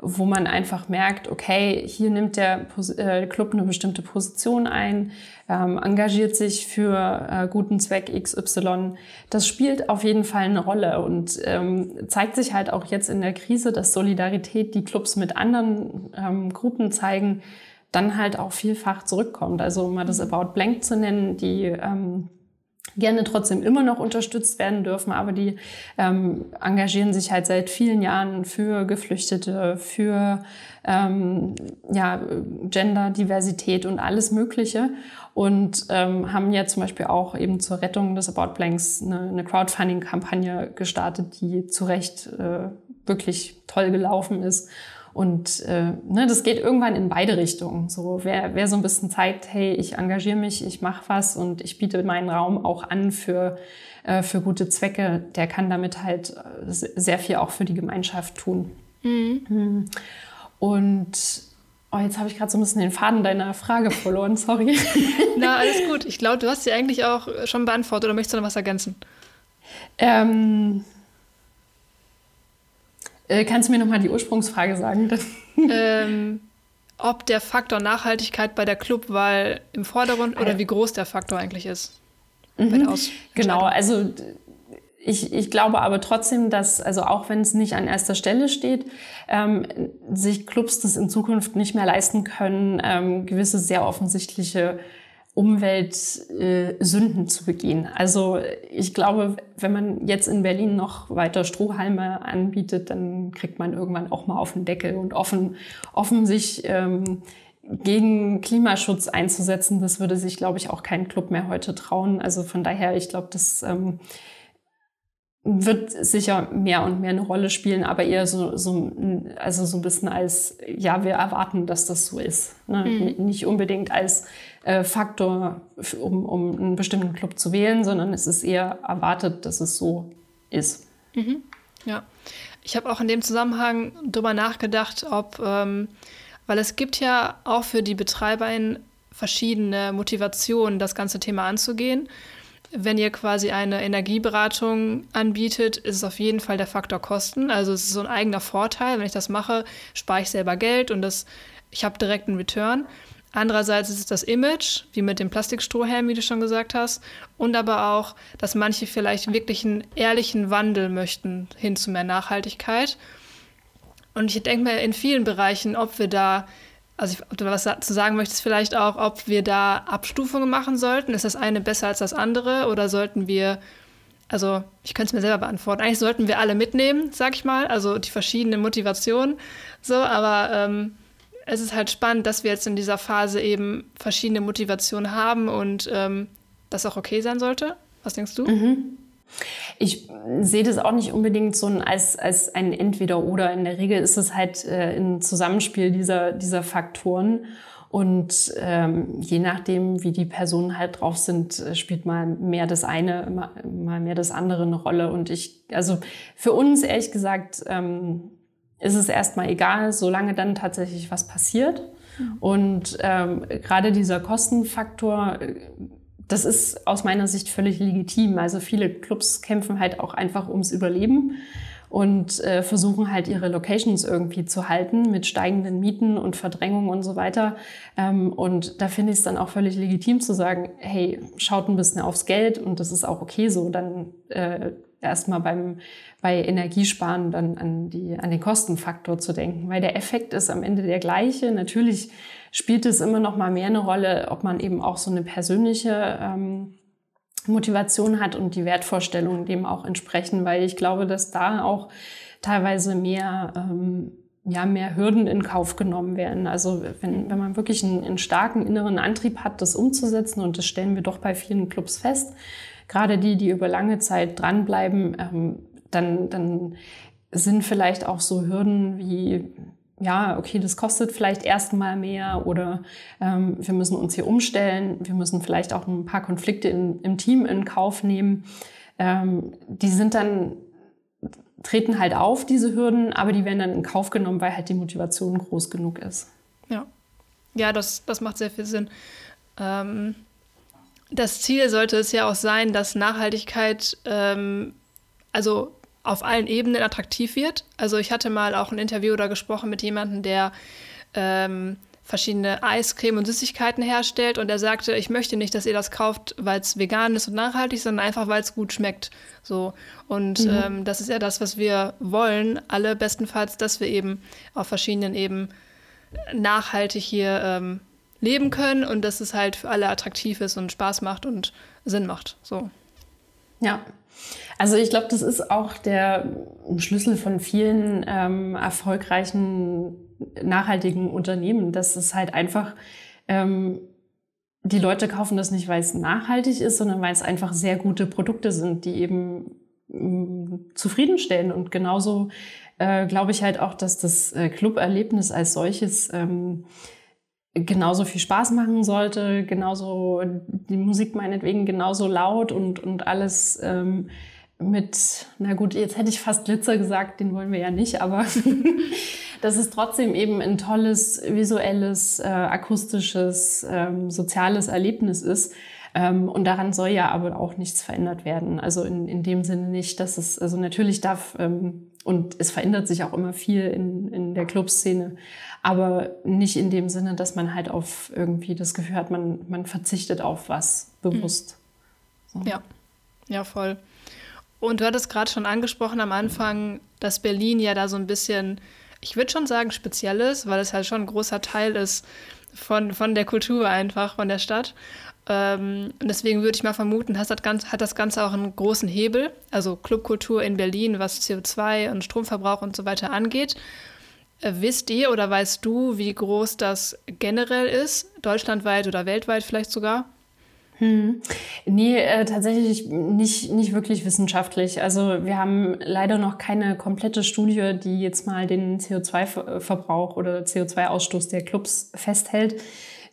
wo man einfach merkt, okay, hier nimmt der äh, Club eine bestimmte Position ein, ähm, engagiert sich für äh, guten Zweck XY. Das spielt auf jeden Fall eine Rolle und ähm, zeigt sich halt auch jetzt in der Krise, dass Solidarität, die Clubs mit anderen ähm, Gruppen zeigen, dann halt auch vielfach zurückkommt. Also um mal das About Blank zu nennen, die ähm, gerne trotzdem immer noch unterstützt werden dürfen, aber die ähm, engagieren sich halt seit vielen Jahren für Geflüchtete, für ähm, ja, Genderdiversität und alles Mögliche und ähm, haben ja zum Beispiel auch eben zur Rettung des About Blanks eine, eine Crowdfunding-Kampagne gestartet, die zu Recht äh, wirklich toll gelaufen ist und äh, ne, das geht irgendwann in beide Richtungen. So, wer, wer so ein bisschen zeigt, hey, ich engagiere mich, ich mache was und ich biete meinen Raum auch an für, äh, für gute Zwecke, der kann damit halt äh, sehr viel auch für die Gemeinschaft tun. Mhm. mhm. Und oh, jetzt habe ich gerade so ein bisschen den Faden deiner Frage verloren, sorry. Na, alles gut. Ich glaube, du hast sie eigentlich auch schon beantwortet oder möchtest du noch was ergänzen? Ähm, äh, kannst du mir nochmal die Ursprungsfrage sagen? Ähm, ob der Faktor Nachhaltigkeit bei der Clubwahl im Vordergrund oder wie groß der Faktor eigentlich ist. Mhm. Genau, also ich, ich glaube aber trotzdem, dass, also auch wenn es nicht an erster Stelle steht, ähm, sich Clubs das in Zukunft nicht mehr leisten können, ähm, gewisse sehr offensichtliche Umweltsünden äh, zu begehen. Also ich glaube, wenn man jetzt in Berlin noch weiter Strohhalme anbietet, dann kriegt man irgendwann auch mal auf den Deckel und offen, offen sich ähm, gegen Klimaschutz einzusetzen, das würde sich, glaube ich, auch kein Club mehr heute trauen. Also von daher, ich glaube, das ähm, wird sicher mehr und mehr eine Rolle spielen, aber eher so, so, also so ein bisschen als, ja, wir erwarten, dass das so ist. Ne? Mhm. Nicht unbedingt als äh, Faktor, um, um einen bestimmten Club zu wählen, sondern es ist eher erwartet, dass es so ist. Mhm. Ja, ich habe auch in dem Zusammenhang darüber nachgedacht, ob, ähm, weil es gibt ja auch für die BetreiberInnen verschiedene Motivationen, das ganze Thema anzugehen. Wenn ihr quasi eine Energieberatung anbietet, ist es auf jeden Fall der Faktor Kosten. Also es ist so ein eigener Vorteil. Wenn ich das mache, spare ich selber Geld und das, ich habe direkt einen Return. Andererseits ist es das Image, wie mit dem Plastikstrohhelm, wie du schon gesagt hast, und aber auch, dass manche vielleicht wirklich einen ehrlichen Wandel möchten hin zu mehr Nachhaltigkeit. Und ich denke mir in vielen Bereichen, ob wir da also ob du was zu sagen möchtest, vielleicht auch, ob wir da Abstufungen machen sollten. Ist das eine besser als das andere oder sollten wir, also ich könnte es mir selber beantworten, eigentlich sollten wir alle mitnehmen, sag ich mal, also die verschiedenen Motivationen, so, aber ähm, es ist halt spannend, dass wir jetzt in dieser Phase eben verschiedene Motivationen haben und ähm, das auch okay sein sollte. Was denkst du? Mhm. Ich sehe das auch nicht unbedingt so als, als ein Entweder-Oder. In der Regel ist es halt äh, ein Zusammenspiel dieser, dieser Faktoren. Und ähm, je nachdem, wie die Personen halt drauf sind, äh, spielt mal mehr das eine, mal, mehr das andere eine Rolle. Und ich, also für uns ehrlich gesagt, ähm, ist es erstmal egal, solange dann tatsächlich was passiert. Mhm. Und ähm, gerade dieser Kostenfaktor äh, das ist aus meiner Sicht völlig legitim. Also viele Clubs kämpfen halt auch einfach ums Überleben und äh, versuchen halt ihre Locations irgendwie zu halten mit steigenden Mieten und Verdrängung und so weiter. Ähm, und da finde ich es dann auch völlig legitim zu sagen, hey, schaut ein bisschen aufs Geld und das ist auch okay so. Dann äh, erstmal beim bei Energiesparen dann an die an den Kostenfaktor zu denken, weil der Effekt ist am Ende der gleiche. Natürlich spielt es immer noch mal mehr eine Rolle, ob man eben auch so eine persönliche ähm, Motivation hat und die Wertvorstellungen dem auch entsprechen, weil ich glaube, dass da auch teilweise mehr ähm, ja, mehr Hürden in Kauf genommen werden. Also wenn, wenn man wirklich einen, einen starken inneren Antrieb hat, das umzusetzen, und das stellen wir doch bei vielen Clubs fest, gerade die, die über lange Zeit dranbleiben, ähm, dann, dann sind vielleicht auch so Hürden wie ja, okay, das kostet vielleicht erstmal mehr oder ähm, wir müssen uns hier umstellen, wir müssen vielleicht auch ein paar Konflikte in, im Team in Kauf nehmen. Ähm, die sind dann, treten halt auf, diese Hürden, aber die werden dann in Kauf genommen, weil halt die Motivation groß genug ist. Ja, ja das, das macht sehr viel Sinn. Ähm, das Ziel sollte es ja auch sein, dass Nachhaltigkeit, ähm, also auf allen Ebenen attraktiv wird. Also ich hatte mal auch ein Interview da gesprochen mit jemandem, der ähm, verschiedene Eiscreme und Süßigkeiten herstellt und er sagte, ich möchte nicht, dass ihr das kauft, weil es vegan ist und nachhaltig, sondern einfach, weil es gut schmeckt. So und mhm. ähm, das ist ja das, was wir wollen, alle bestenfalls, dass wir eben auf verschiedenen Ebenen nachhaltig hier ähm, leben können und dass es halt für alle attraktiv ist und Spaß macht und Sinn macht. So. Ja, also ich glaube, das ist auch der Schlüssel von vielen ähm, erfolgreichen, nachhaltigen Unternehmen, dass es halt einfach, ähm, die Leute kaufen das nicht, weil es nachhaltig ist, sondern weil es einfach sehr gute Produkte sind, die eben ähm, zufriedenstellen. Und genauso äh, glaube ich halt auch, dass das äh, Club-Erlebnis als solches ähm, genauso viel Spaß machen sollte, genauso die Musik meinetwegen genauso laut und, und alles ähm, mit, na gut, jetzt hätte ich fast Glitzer gesagt, den wollen wir ja nicht, aber dass es trotzdem eben ein tolles visuelles, äh, akustisches, ähm, soziales Erlebnis ist. Ähm, und daran soll ja aber auch nichts verändert werden. Also in, in dem Sinne nicht, dass es, also natürlich darf, ähm, und es verändert sich auch immer viel in, in der Clubszene, aber nicht in dem Sinne, dass man halt auf irgendwie das Gefühl hat, man, man verzichtet auf was bewusst. Mhm. So. Ja, ja, voll. Und du hattest gerade schon angesprochen am Anfang, dass Berlin ja da so ein bisschen, ich würde schon sagen, speziell ist, weil es halt schon ein großer Teil ist von, von der Kultur einfach, von der Stadt. Ähm, und deswegen würde ich mal vermuten, hat das, Ganze, hat das Ganze auch einen großen Hebel, also Clubkultur in Berlin, was CO2 und Stromverbrauch und so weiter angeht. Äh, wisst ihr oder weißt du, wie groß das generell ist, deutschlandweit oder weltweit vielleicht sogar? Hm. Nee, äh, tatsächlich nicht, nicht wirklich wissenschaftlich. Also wir haben leider noch keine komplette Studie, die jetzt mal den CO2-Verbrauch oder CO2-Ausstoß der Clubs festhält.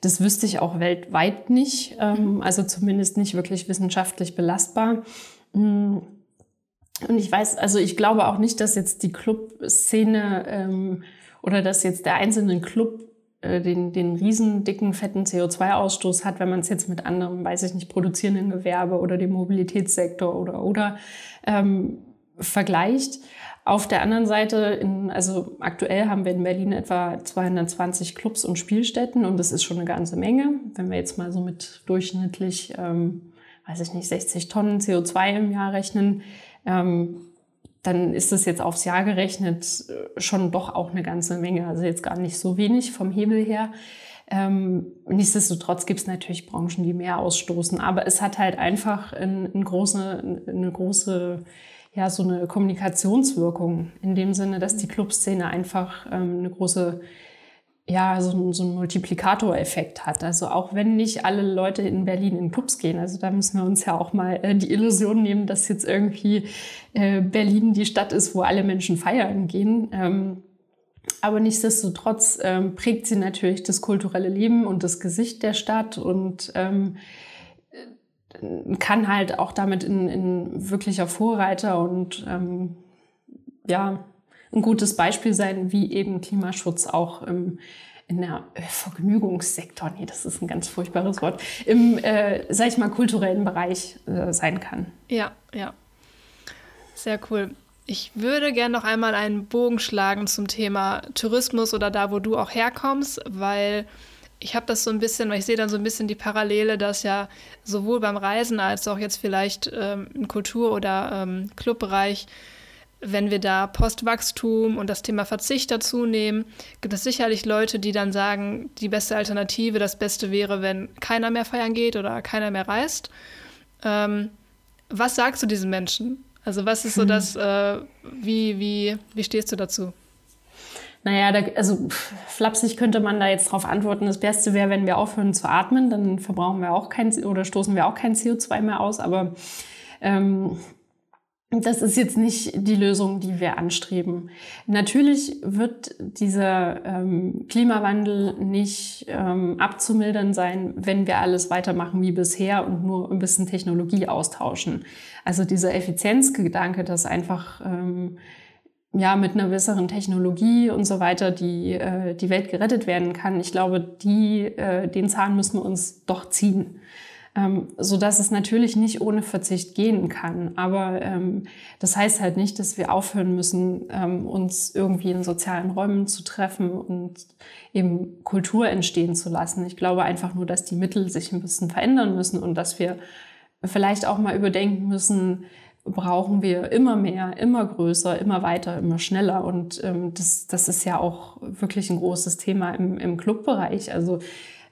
Das wüsste ich auch weltweit nicht, ähm, also zumindest nicht wirklich wissenschaftlich belastbar. Hm. Und ich weiß, also ich glaube auch nicht, dass jetzt die Clubszene ähm, oder dass jetzt der einzelne Club äh, den, den riesen dicken, fetten CO2-Ausstoß hat, wenn man es jetzt mit anderem, weiß ich nicht, produzierenden Gewerbe oder dem Mobilitätssektor oder oder ähm, vergleicht. Auf der anderen Seite, in, also aktuell haben wir in Berlin etwa 220 Clubs und Spielstätten und das ist schon eine ganze Menge. Wenn wir jetzt mal so mit durchschnittlich, ähm, weiß ich nicht, 60 Tonnen CO2 im Jahr rechnen, ähm, dann ist das jetzt aufs Jahr gerechnet äh, schon doch auch eine ganze Menge. Also jetzt gar nicht so wenig vom Hebel her. Ähm, nichtsdestotrotz gibt es natürlich Branchen, die mehr ausstoßen. Aber es hat halt einfach ein, ein große, eine große, ja, so eine Kommunikationswirkung in dem Sinne, dass die Clubszene einfach ähm, eine große ja, so, so ein Multiplikatoreffekt hat. Also auch wenn nicht alle Leute in Berlin in Clubs gehen, also da müssen wir uns ja auch mal äh, die Illusion nehmen, dass jetzt irgendwie äh, Berlin die Stadt ist, wo alle Menschen feiern gehen. Ähm, aber nichtsdestotrotz ähm, prägt sie natürlich das kulturelle Leben und das Gesicht der Stadt und ähm, kann halt auch damit in, in wirklicher Vorreiter und ähm, ja, ein gutes Beispiel sein, wie eben Klimaschutz auch im in der äh, Vergnügungssektor, nee, das ist ein ganz furchtbares Wort, im, äh, sag ich mal, kulturellen Bereich äh, sein kann. Ja, ja. Sehr cool. Ich würde gerne noch einmal einen Bogen schlagen zum Thema Tourismus oder da, wo du auch herkommst, weil ich habe das so ein bisschen, weil ich sehe dann so ein bisschen die Parallele, dass ja sowohl beim Reisen als auch jetzt vielleicht ähm, im Kultur- oder ähm, Clubbereich wenn wir da Postwachstum und das Thema Verzicht dazu nehmen, gibt es sicherlich Leute, die dann sagen, die beste Alternative, das Beste wäre, wenn keiner mehr feiern geht oder keiner mehr reist. Ähm, was sagst du diesen Menschen? Also was ist so hm. das, äh, wie, wie, wie stehst du dazu? Naja, da, also flapsig könnte man da jetzt drauf antworten. Das Beste wäre, wenn wir aufhören zu atmen, dann verbrauchen wir auch kein oder stoßen wir auch kein CO2 mehr aus. Aber ähm, das ist jetzt nicht die Lösung, die wir anstreben. Natürlich wird dieser ähm, Klimawandel nicht ähm, abzumildern sein, wenn wir alles weitermachen wie bisher und nur ein bisschen Technologie austauschen. Also dieser Effizienzgedanke, dass einfach ähm, ja mit einer besseren Technologie und so weiter die äh, die Welt gerettet werden kann. Ich glaube, die äh, den Zahn müssen wir uns doch ziehen ähm, so dass es natürlich nicht ohne Verzicht gehen kann. Aber ähm, das heißt halt nicht, dass wir aufhören müssen, ähm, uns irgendwie in sozialen Räumen zu treffen und eben Kultur entstehen zu lassen. Ich glaube einfach nur, dass die Mittel sich ein bisschen verändern müssen und dass wir vielleicht auch mal überdenken müssen, brauchen wir immer mehr, immer größer, immer weiter, immer schneller. Und ähm, das, das ist ja auch wirklich ein großes Thema im, im Clubbereich. Also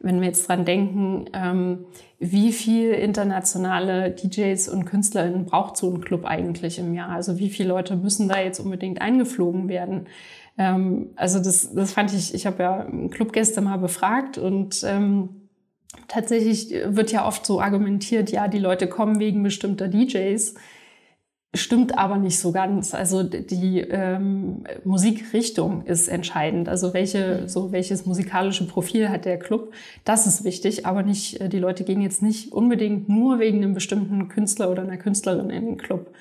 wenn wir jetzt dran denken, ähm, wie viel internationale DJs und KünstlerInnen braucht so ein Club eigentlich im Jahr? Also wie viele Leute müssen da jetzt unbedingt eingeflogen werden? Ähm, also das, das fand ich, ich habe ja Clubgäste mal befragt und ähm, tatsächlich wird ja oft so argumentiert, ja, die Leute kommen wegen bestimmter DJs. Stimmt aber nicht so ganz. Also die ähm, Musikrichtung ist entscheidend. Also welche, so welches musikalische Profil hat der Club, das ist wichtig. Aber nicht, äh, die Leute gehen jetzt nicht unbedingt nur wegen einem bestimmten Künstler oder einer Künstlerin in den Club.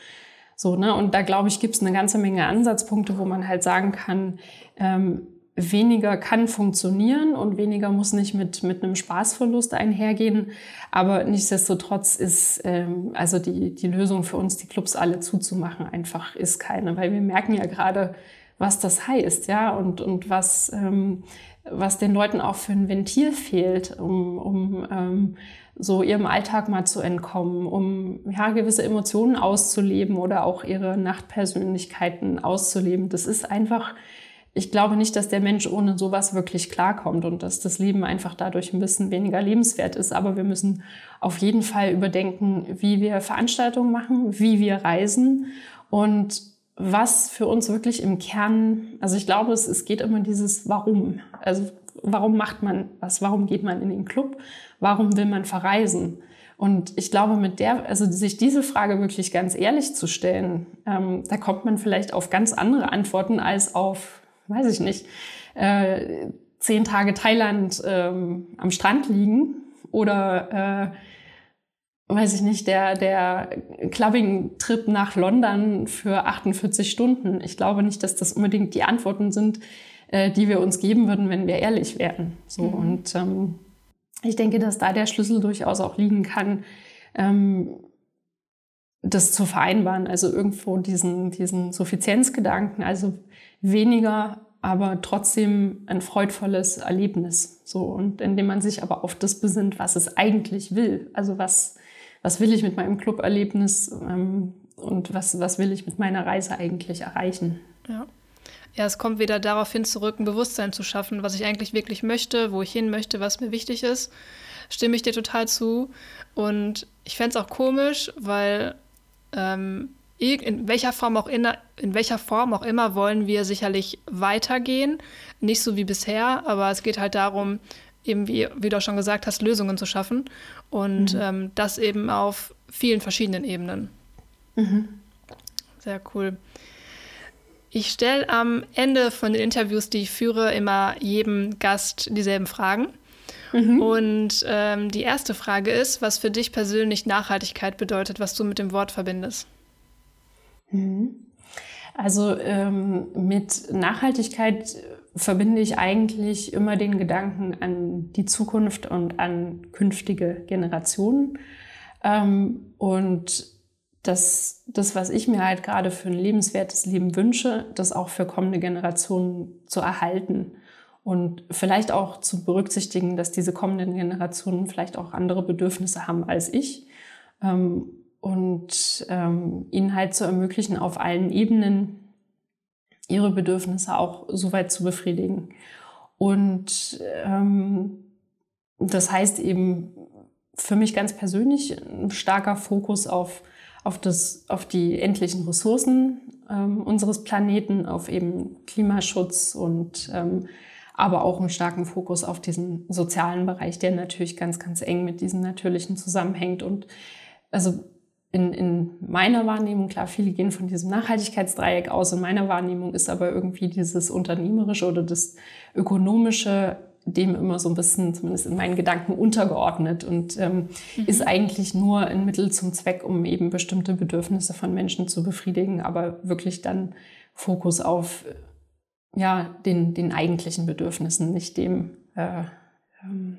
So, ne? Und da glaube ich, gibt es eine ganze Menge Ansatzpunkte, wo man halt sagen kann, ähm, weniger kann funktionieren und weniger muss nicht mit, mit einem Spaßverlust einhergehen. Aber nichtsdestotrotz ist ähm, also die, die Lösung für uns, die Clubs alle zuzumachen, einfach ist keine. Weil wir merken ja gerade, was das heißt, ja, und, und was, ähm, was den Leuten auch für ein Ventil fehlt, um, um ähm, so ihrem Alltag mal zu entkommen, um ja, gewisse Emotionen auszuleben oder auch ihre Nachtpersönlichkeiten auszuleben. Das ist einfach, ich glaube nicht, dass der Mensch ohne sowas wirklich klarkommt und dass das Leben einfach dadurch ein bisschen weniger lebenswert ist. Aber wir müssen auf jeden Fall überdenken, wie wir Veranstaltungen machen, wie wir reisen und was für uns wirklich im Kern, also ich glaube, es, es geht immer dieses Warum. Also warum macht man was? Warum geht man in den Club? Warum will man verreisen? Und ich glaube, mit der, also sich diese Frage wirklich ganz ehrlich zu stellen, ähm, da kommt man vielleicht auf ganz andere Antworten als auf, weiß ich nicht, äh, zehn Tage Thailand ähm, am Strand liegen oder äh, weiß ich nicht, der, der Clubbing-Trip nach London für 48 Stunden. Ich glaube nicht, dass das unbedingt die Antworten sind, äh, die wir uns geben würden, wenn wir ehrlich wären. So mhm. und ähm, ich denke, dass da der Schlüssel durchaus auch liegen kann, ähm, das zu vereinbaren. Also irgendwo diesen, diesen Suffizienzgedanken, also weniger, aber trotzdem ein freudvolles Erlebnis. So und indem man sich aber auf das besinnt, was es eigentlich will. Also was was will ich mit meinem Club-Erlebnis ähm, und was was will ich mit meiner Reise eigentlich erreichen? Ja. Ja, es kommt wieder darauf hin zurück, ein Bewusstsein zu schaffen, was ich eigentlich wirklich möchte, wo ich hin möchte, was mir wichtig ist. Stimme ich dir total zu. Und ich fände es auch komisch, weil ähm, in welcher Form auch in, in welcher Form auch immer wollen wir sicherlich weitergehen. Nicht so wie bisher, aber es geht halt darum, eben wie, wie du auch schon gesagt hast, Lösungen zu schaffen. Und mhm. ähm, das eben auf vielen verschiedenen Ebenen. Mhm. Sehr cool. Ich stelle am Ende von den Interviews, die ich führe, immer jedem Gast dieselben Fragen. Mhm. Und ähm, die erste Frage ist, was für dich persönlich Nachhaltigkeit bedeutet, was du mit dem Wort verbindest. Mhm. Also ähm, mit Nachhaltigkeit verbinde ich eigentlich immer den Gedanken an die Zukunft und an künftige Generationen. Ähm, und dass das, was ich mir halt gerade für ein lebenswertes Leben wünsche, das auch für kommende Generationen zu erhalten und vielleicht auch zu berücksichtigen, dass diese kommenden Generationen vielleicht auch andere Bedürfnisse haben als ich ähm, und ähm, ihnen halt zu ermöglichen, auf allen Ebenen ihre Bedürfnisse auch so weit zu befriedigen. Und ähm, das heißt eben für mich ganz persönlich ein starker Fokus auf auf, das, auf die endlichen Ressourcen ähm, unseres Planeten, auf eben Klimaschutz und ähm, aber auch einen starken Fokus auf diesen sozialen Bereich, der natürlich ganz, ganz eng mit diesem Natürlichen zusammenhängt. Und also in, in meiner Wahrnehmung, klar, viele gehen von diesem Nachhaltigkeitsdreieck aus. In meiner Wahrnehmung ist aber irgendwie dieses Unternehmerische oder das Ökonomische dem immer so ein bisschen, zumindest in meinen Gedanken, untergeordnet und ähm, mhm. ist eigentlich nur ein Mittel zum Zweck, um eben bestimmte Bedürfnisse von Menschen zu befriedigen, aber wirklich dann Fokus auf ja, den, den eigentlichen Bedürfnissen, nicht dem, äh, ähm,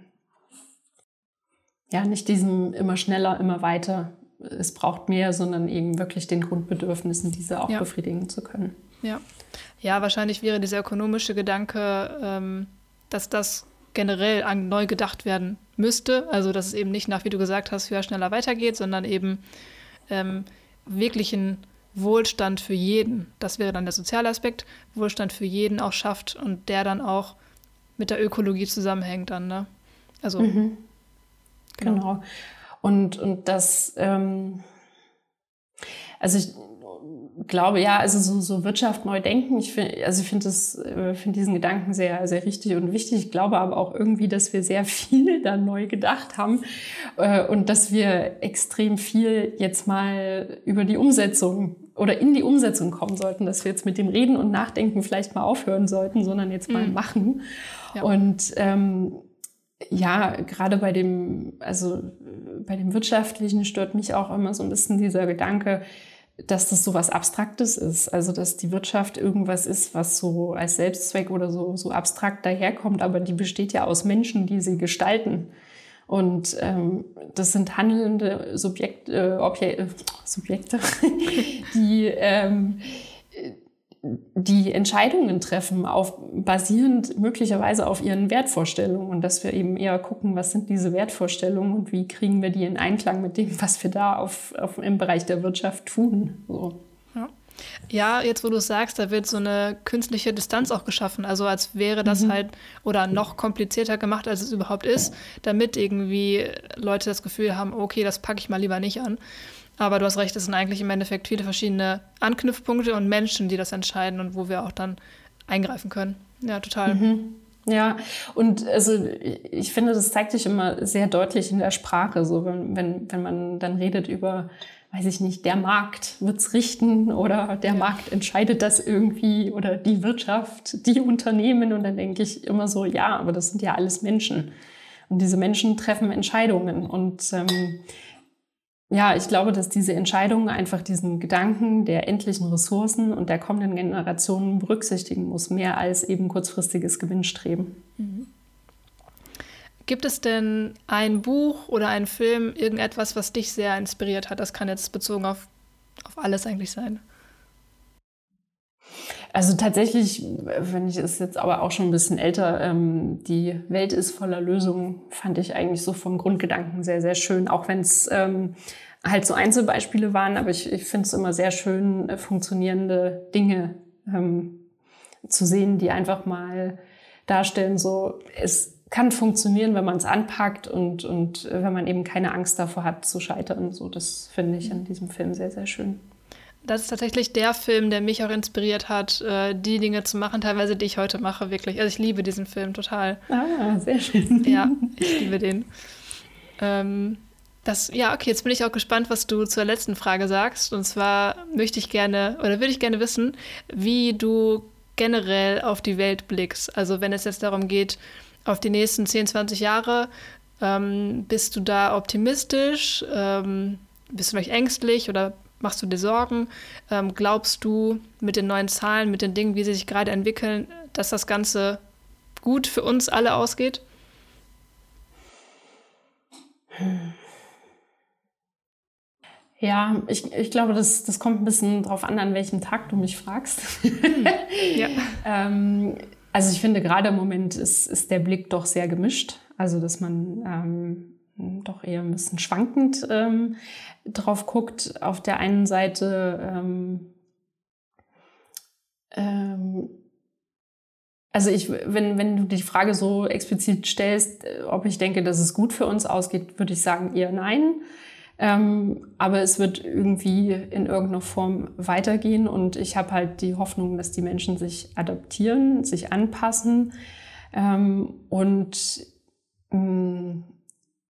ja, nicht diesem immer schneller, immer weiter, es braucht mehr, sondern eben wirklich den Grundbedürfnissen, diese auch ja. befriedigen zu können. Ja. ja, wahrscheinlich wäre dieser ökonomische Gedanke, ähm dass das generell neu gedacht werden müsste. Also dass es eben nicht nach, wie du gesagt hast, höher, schneller weitergeht, sondern eben ähm, wirklichen Wohlstand für jeden. Das wäre dann der soziale Aspekt, Wohlstand für jeden auch schafft und der dann auch mit der Ökologie zusammenhängt dann. Ne? Also mhm. genau. genau. Und, und das, ähm, also ich, glaube, ja, also so, so Wirtschaft neu denken. Ich finde, also ich finde das, äh, finde diesen Gedanken sehr, sehr richtig und wichtig. Ich glaube aber auch irgendwie, dass wir sehr viel da neu gedacht haben äh, und dass wir extrem viel jetzt mal über die Umsetzung oder in die Umsetzung kommen sollten, dass wir jetzt mit dem Reden und Nachdenken vielleicht mal aufhören sollten, sondern jetzt mal mhm. machen. Ja. Und ähm, ja, gerade bei dem, also bei dem Wirtschaftlichen stört mich auch immer so ein bisschen dieser Gedanke, dass das so was Abstraktes ist. Also, dass die Wirtschaft irgendwas ist, was so als Selbstzweck oder so, so abstrakt daherkommt, aber die besteht ja aus Menschen, die sie gestalten. Und ähm, das sind handelnde Subjekt, äh, Objek äh, Subjekte, die ähm, die Entscheidungen treffen, auf, basierend möglicherweise auf ihren Wertvorstellungen und dass wir eben eher gucken, was sind diese Wertvorstellungen und wie kriegen wir die in Einklang mit dem, was wir da auf, auf im Bereich der Wirtschaft tun. So. Ja. Ja, jetzt wo du es sagst, da wird so eine künstliche Distanz auch geschaffen. Also als wäre das mhm. halt oder noch komplizierter gemacht, als es überhaupt ist, damit irgendwie Leute das Gefühl haben, okay, das packe ich mal lieber nicht an. Aber du hast recht, es sind eigentlich im Endeffekt viele verschiedene Anknüpfpunkte und Menschen, die das entscheiden und wo wir auch dann eingreifen können. Ja, total. Mhm. Ja, und also ich finde, das zeigt sich immer sehr deutlich in der Sprache, so wenn, wenn, wenn man dann redet über, weiß ich nicht, der Markt wird's richten oder der ja. Markt entscheidet das irgendwie oder die Wirtschaft, die Unternehmen und dann denke ich immer so, ja, aber das sind ja alles Menschen. Und diese Menschen treffen Entscheidungen und ähm, ja, ich glaube, dass diese Entscheidung einfach diesen Gedanken der endlichen Ressourcen und der kommenden Generationen berücksichtigen muss, mehr als eben kurzfristiges Gewinnstreben. Mhm. Gibt es denn ein Buch oder einen Film, irgendetwas, was dich sehr inspiriert hat? Das kann jetzt bezogen auf, auf alles eigentlich sein. Also tatsächlich, wenn ich es jetzt aber auch schon ein bisschen älter, ähm, die Welt ist voller Lösungen, fand ich eigentlich so vom Grundgedanken sehr, sehr schön, auch wenn es ähm, halt so Einzelbeispiele waren, aber ich, ich finde es immer sehr schön, äh, funktionierende Dinge ähm, zu sehen, die einfach mal darstellen, so es kann funktionieren, wenn man es anpackt und, und äh, wenn man eben keine Angst davor hat zu scheitern. So, das finde ich an diesem Film sehr, sehr schön das ist tatsächlich der Film, der mich auch inspiriert hat, äh, die Dinge zu machen, teilweise die ich heute mache, wirklich. Also ich liebe diesen Film total. Ah, sehr schön. Ja, ich liebe den. Ähm, das, ja, okay, jetzt bin ich auch gespannt, was du zur letzten Frage sagst. Und zwar möchte ich gerne oder würde ich gerne wissen, wie du generell auf die Welt blickst. Also wenn es jetzt darum geht, auf die nächsten 10, 20 Jahre, ähm, bist du da optimistisch? Ähm, bist du vielleicht ängstlich oder Machst du dir Sorgen? Ähm, glaubst du mit den neuen Zahlen, mit den Dingen, wie sie sich gerade entwickeln, dass das Ganze gut für uns alle ausgeht? Ja, ich, ich glaube, das, das kommt ein bisschen darauf an, an welchem Tag du mich fragst. Hm, ja. ähm, also ich finde, gerade im Moment ist, ist der Blick doch sehr gemischt. Also, dass man ähm, doch eher ein bisschen schwankend ähm, drauf guckt. Auf der einen Seite ähm, ähm, also ich, wenn, wenn du die Frage so explizit stellst, äh, ob ich denke, dass es gut für uns ausgeht, würde ich sagen eher nein. Ähm, aber es wird irgendwie in irgendeiner Form weitergehen und ich habe halt die Hoffnung, dass die Menschen sich adaptieren, sich anpassen ähm, und mm,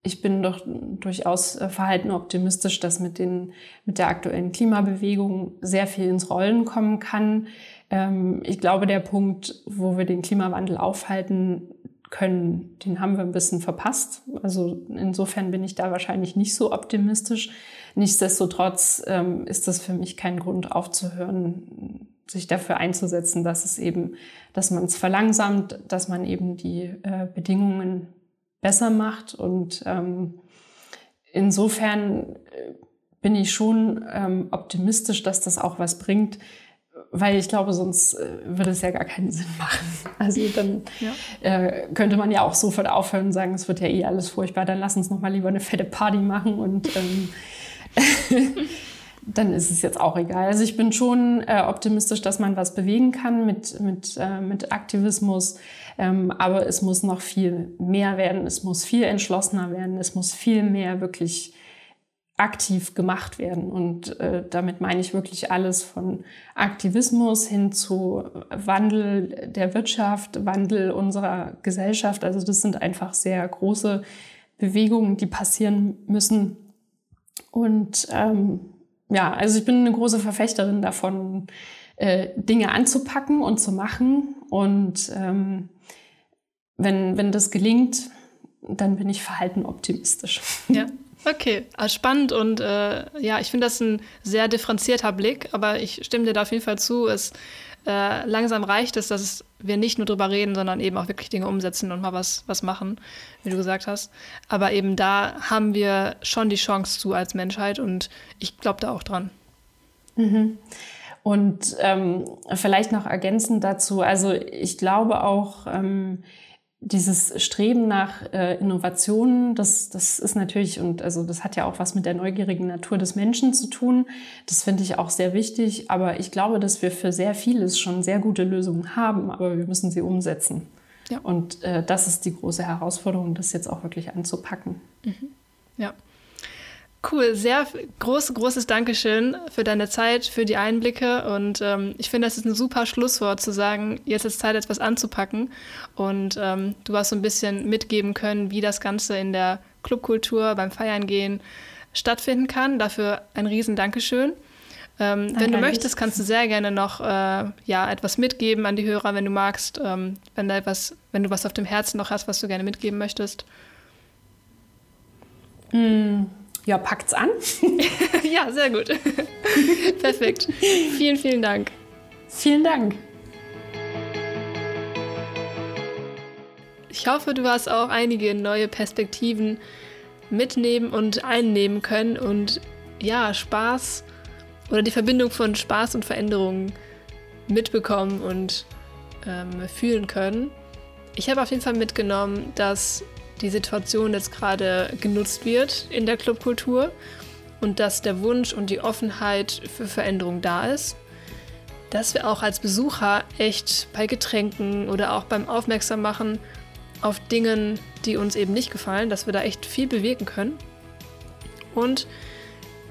ich bin doch durchaus äh, verhalten optimistisch, dass mit, den, mit der aktuellen Klimabewegung sehr viel ins Rollen kommen kann. Ähm, ich glaube, der Punkt, wo wir den Klimawandel aufhalten können, den haben wir ein bisschen verpasst. Also insofern bin ich da wahrscheinlich nicht so optimistisch. Nichtsdestotrotz ähm, ist das für mich kein Grund aufzuhören, sich dafür einzusetzen, dass es eben, dass man es verlangsamt, dass man eben die äh, Bedingungen besser macht. Und ähm, insofern äh, bin ich schon ähm, optimistisch, dass das auch was bringt, weil ich glaube, sonst äh, würde es ja gar keinen Sinn machen. Also dann ja. äh, könnte man ja auch sofort aufhören und sagen, es wird ja eh alles furchtbar, dann lass uns noch mal lieber eine fette Party machen und ähm, dann ist es jetzt auch egal. Also ich bin schon äh, optimistisch, dass man was bewegen kann mit, mit, äh, mit Aktivismus. Ähm, aber es muss noch viel mehr werden. Es muss viel entschlossener werden. Es muss viel mehr wirklich aktiv gemacht werden. Und äh, damit meine ich wirklich alles von Aktivismus hin zu Wandel der Wirtschaft, Wandel unserer Gesellschaft. Also das sind einfach sehr große Bewegungen, die passieren müssen. Und ähm, ja, also ich bin eine große Verfechterin davon, äh, Dinge anzupacken und zu machen. Und ähm, wenn, wenn das gelingt, dann bin ich verhalten optimistisch. Ja. Okay, also spannend und äh, ja, ich finde das ein sehr differenzierter Blick, aber ich stimme dir da auf jeden Fall zu. Es äh, langsam reicht es, dass wir nicht nur drüber reden, sondern eben auch wirklich Dinge umsetzen und mal was, was machen, wie du gesagt hast. Aber eben da haben wir schon die Chance zu als Menschheit und ich glaube da auch dran. Mhm. Und ähm, vielleicht noch ergänzend dazu, also ich glaube auch, ähm, dieses Streben nach äh, Innovationen, das, das ist natürlich, und also das hat ja auch was mit der neugierigen Natur des Menschen zu tun. Das finde ich auch sehr wichtig. Aber ich glaube, dass wir für sehr vieles schon sehr gute Lösungen haben, aber wir müssen sie umsetzen. Ja. Und äh, das ist die große Herausforderung, das jetzt auch wirklich anzupacken. Mhm. Ja. Cool, sehr groß, großes Dankeschön für deine Zeit, für die Einblicke. Und ähm, ich finde, das ist ein super Schlusswort zu sagen, jetzt ist Zeit, etwas anzupacken. Und ähm, du hast so ein bisschen mitgeben können, wie das Ganze in der Clubkultur beim Feiern gehen stattfinden kann. Dafür ein riesen Dankeschön. Ähm, wenn du möchtest, kannst du sehr gerne noch äh, ja, etwas mitgeben an die Hörer, wenn du magst, ähm, wenn, da etwas, wenn du was auf dem Herzen noch hast, was du gerne mitgeben möchtest. Mm. Ja, packt's an. ja, sehr gut. Perfekt. Vielen, vielen Dank. Vielen Dank. Ich hoffe, du hast auch einige neue Perspektiven mitnehmen und einnehmen können und ja, Spaß oder die Verbindung von Spaß und Veränderungen mitbekommen und ähm, fühlen können. Ich habe auf jeden Fall mitgenommen, dass die Situation jetzt gerade genutzt wird in der Clubkultur und dass der Wunsch und die Offenheit für Veränderung da ist. Dass wir auch als Besucher echt bei Getränken oder auch beim Aufmerksammachen auf Dingen, die uns eben nicht gefallen, dass wir da echt viel bewirken können. Und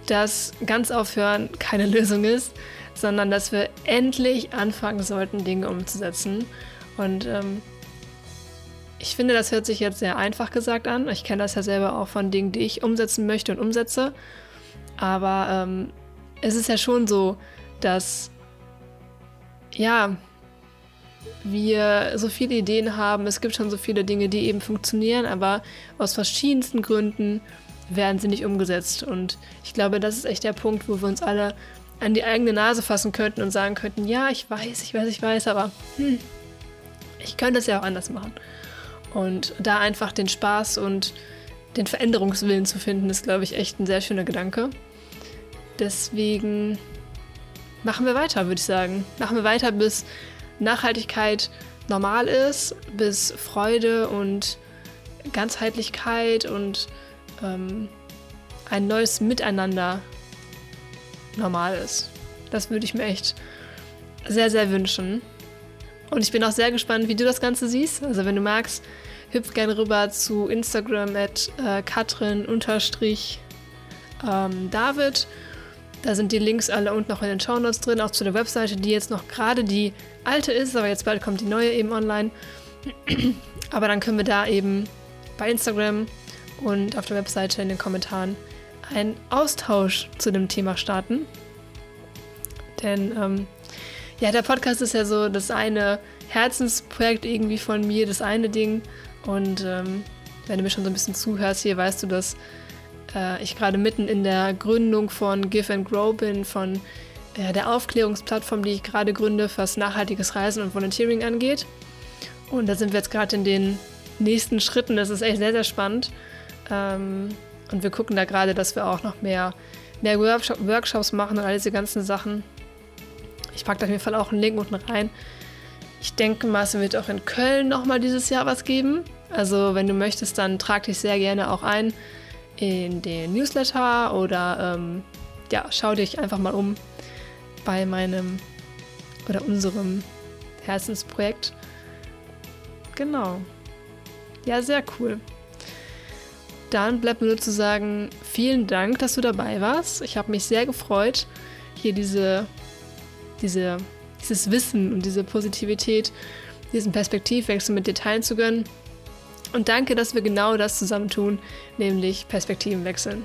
dass ganz aufhören keine Lösung ist, sondern dass wir endlich anfangen sollten, Dinge umzusetzen. Und ähm, ich finde, das hört sich jetzt sehr einfach gesagt an. Ich kenne das ja selber auch von Dingen, die ich umsetzen möchte und umsetze. Aber ähm, es ist ja schon so, dass ja, wir so viele Ideen haben. Es gibt schon so viele Dinge, die eben funktionieren, aber aus verschiedensten Gründen werden sie nicht umgesetzt. Und ich glaube, das ist echt der Punkt, wo wir uns alle an die eigene Nase fassen könnten und sagen könnten, ja, ich weiß, ich weiß, ich weiß, aber hm, ich könnte es ja auch anders machen. Und da einfach den Spaß und den Veränderungswillen zu finden, ist, glaube ich, echt ein sehr schöner Gedanke. Deswegen machen wir weiter, würde ich sagen. Machen wir weiter, bis Nachhaltigkeit normal ist, bis Freude und Ganzheitlichkeit und ähm, ein neues Miteinander normal ist. Das würde ich mir echt sehr, sehr wünschen. Und ich bin auch sehr gespannt, wie du das Ganze siehst. Also wenn du magst, hüpf gerne rüber zu Instagram at äh, katrin-david. Da sind die Links alle unten noch in den Shownotes drin, auch zu der Webseite, die jetzt noch gerade die alte ist, aber jetzt bald kommt die neue eben online. aber dann können wir da eben bei Instagram und auf der Webseite in den Kommentaren einen Austausch zu dem Thema starten. Denn ähm, ja, der Podcast ist ja so das eine Herzensprojekt irgendwie von mir, das eine Ding. Und ähm, wenn du mir schon so ein bisschen zuhörst hier, weißt du, dass äh, ich gerade mitten in der Gründung von Give and Grow bin, von äh, der Aufklärungsplattform, die ich gerade gründe, was nachhaltiges Reisen und Volunteering angeht. Und da sind wir jetzt gerade in den nächsten Schritten. Das ist echt sehr, sehr spannend. Ähm, und wir gucken da gerade, dass wir auch noch mehr, mehr Workshop Workshops machen und all diese ganzen Sachen. Ich packe da auf jeden Fall auch einen Link unten rein. Ich denke mal, es wird auch in Köln nochmal dieses Jahr was geben. Also wenn du möchtest, dann trag dich sehr gerne auch ein in den Newsletter oder ähm, ja, schau dich einfach mal um bei meinem oder unserem Herzensprojekt. Genau. Ja, sehr cool. Dann bleibt mir nur zu sagen, vielen Dank, dass du dabei warst. Ich habe mich sehr gefreut, hier diese, diese dieses Wissen und diese Positivität, diesen Perspektivwechsel mit dir teilen zu können. Und danke, dass wir genau das zusammen tun, nämlich Perspektiven wechseln.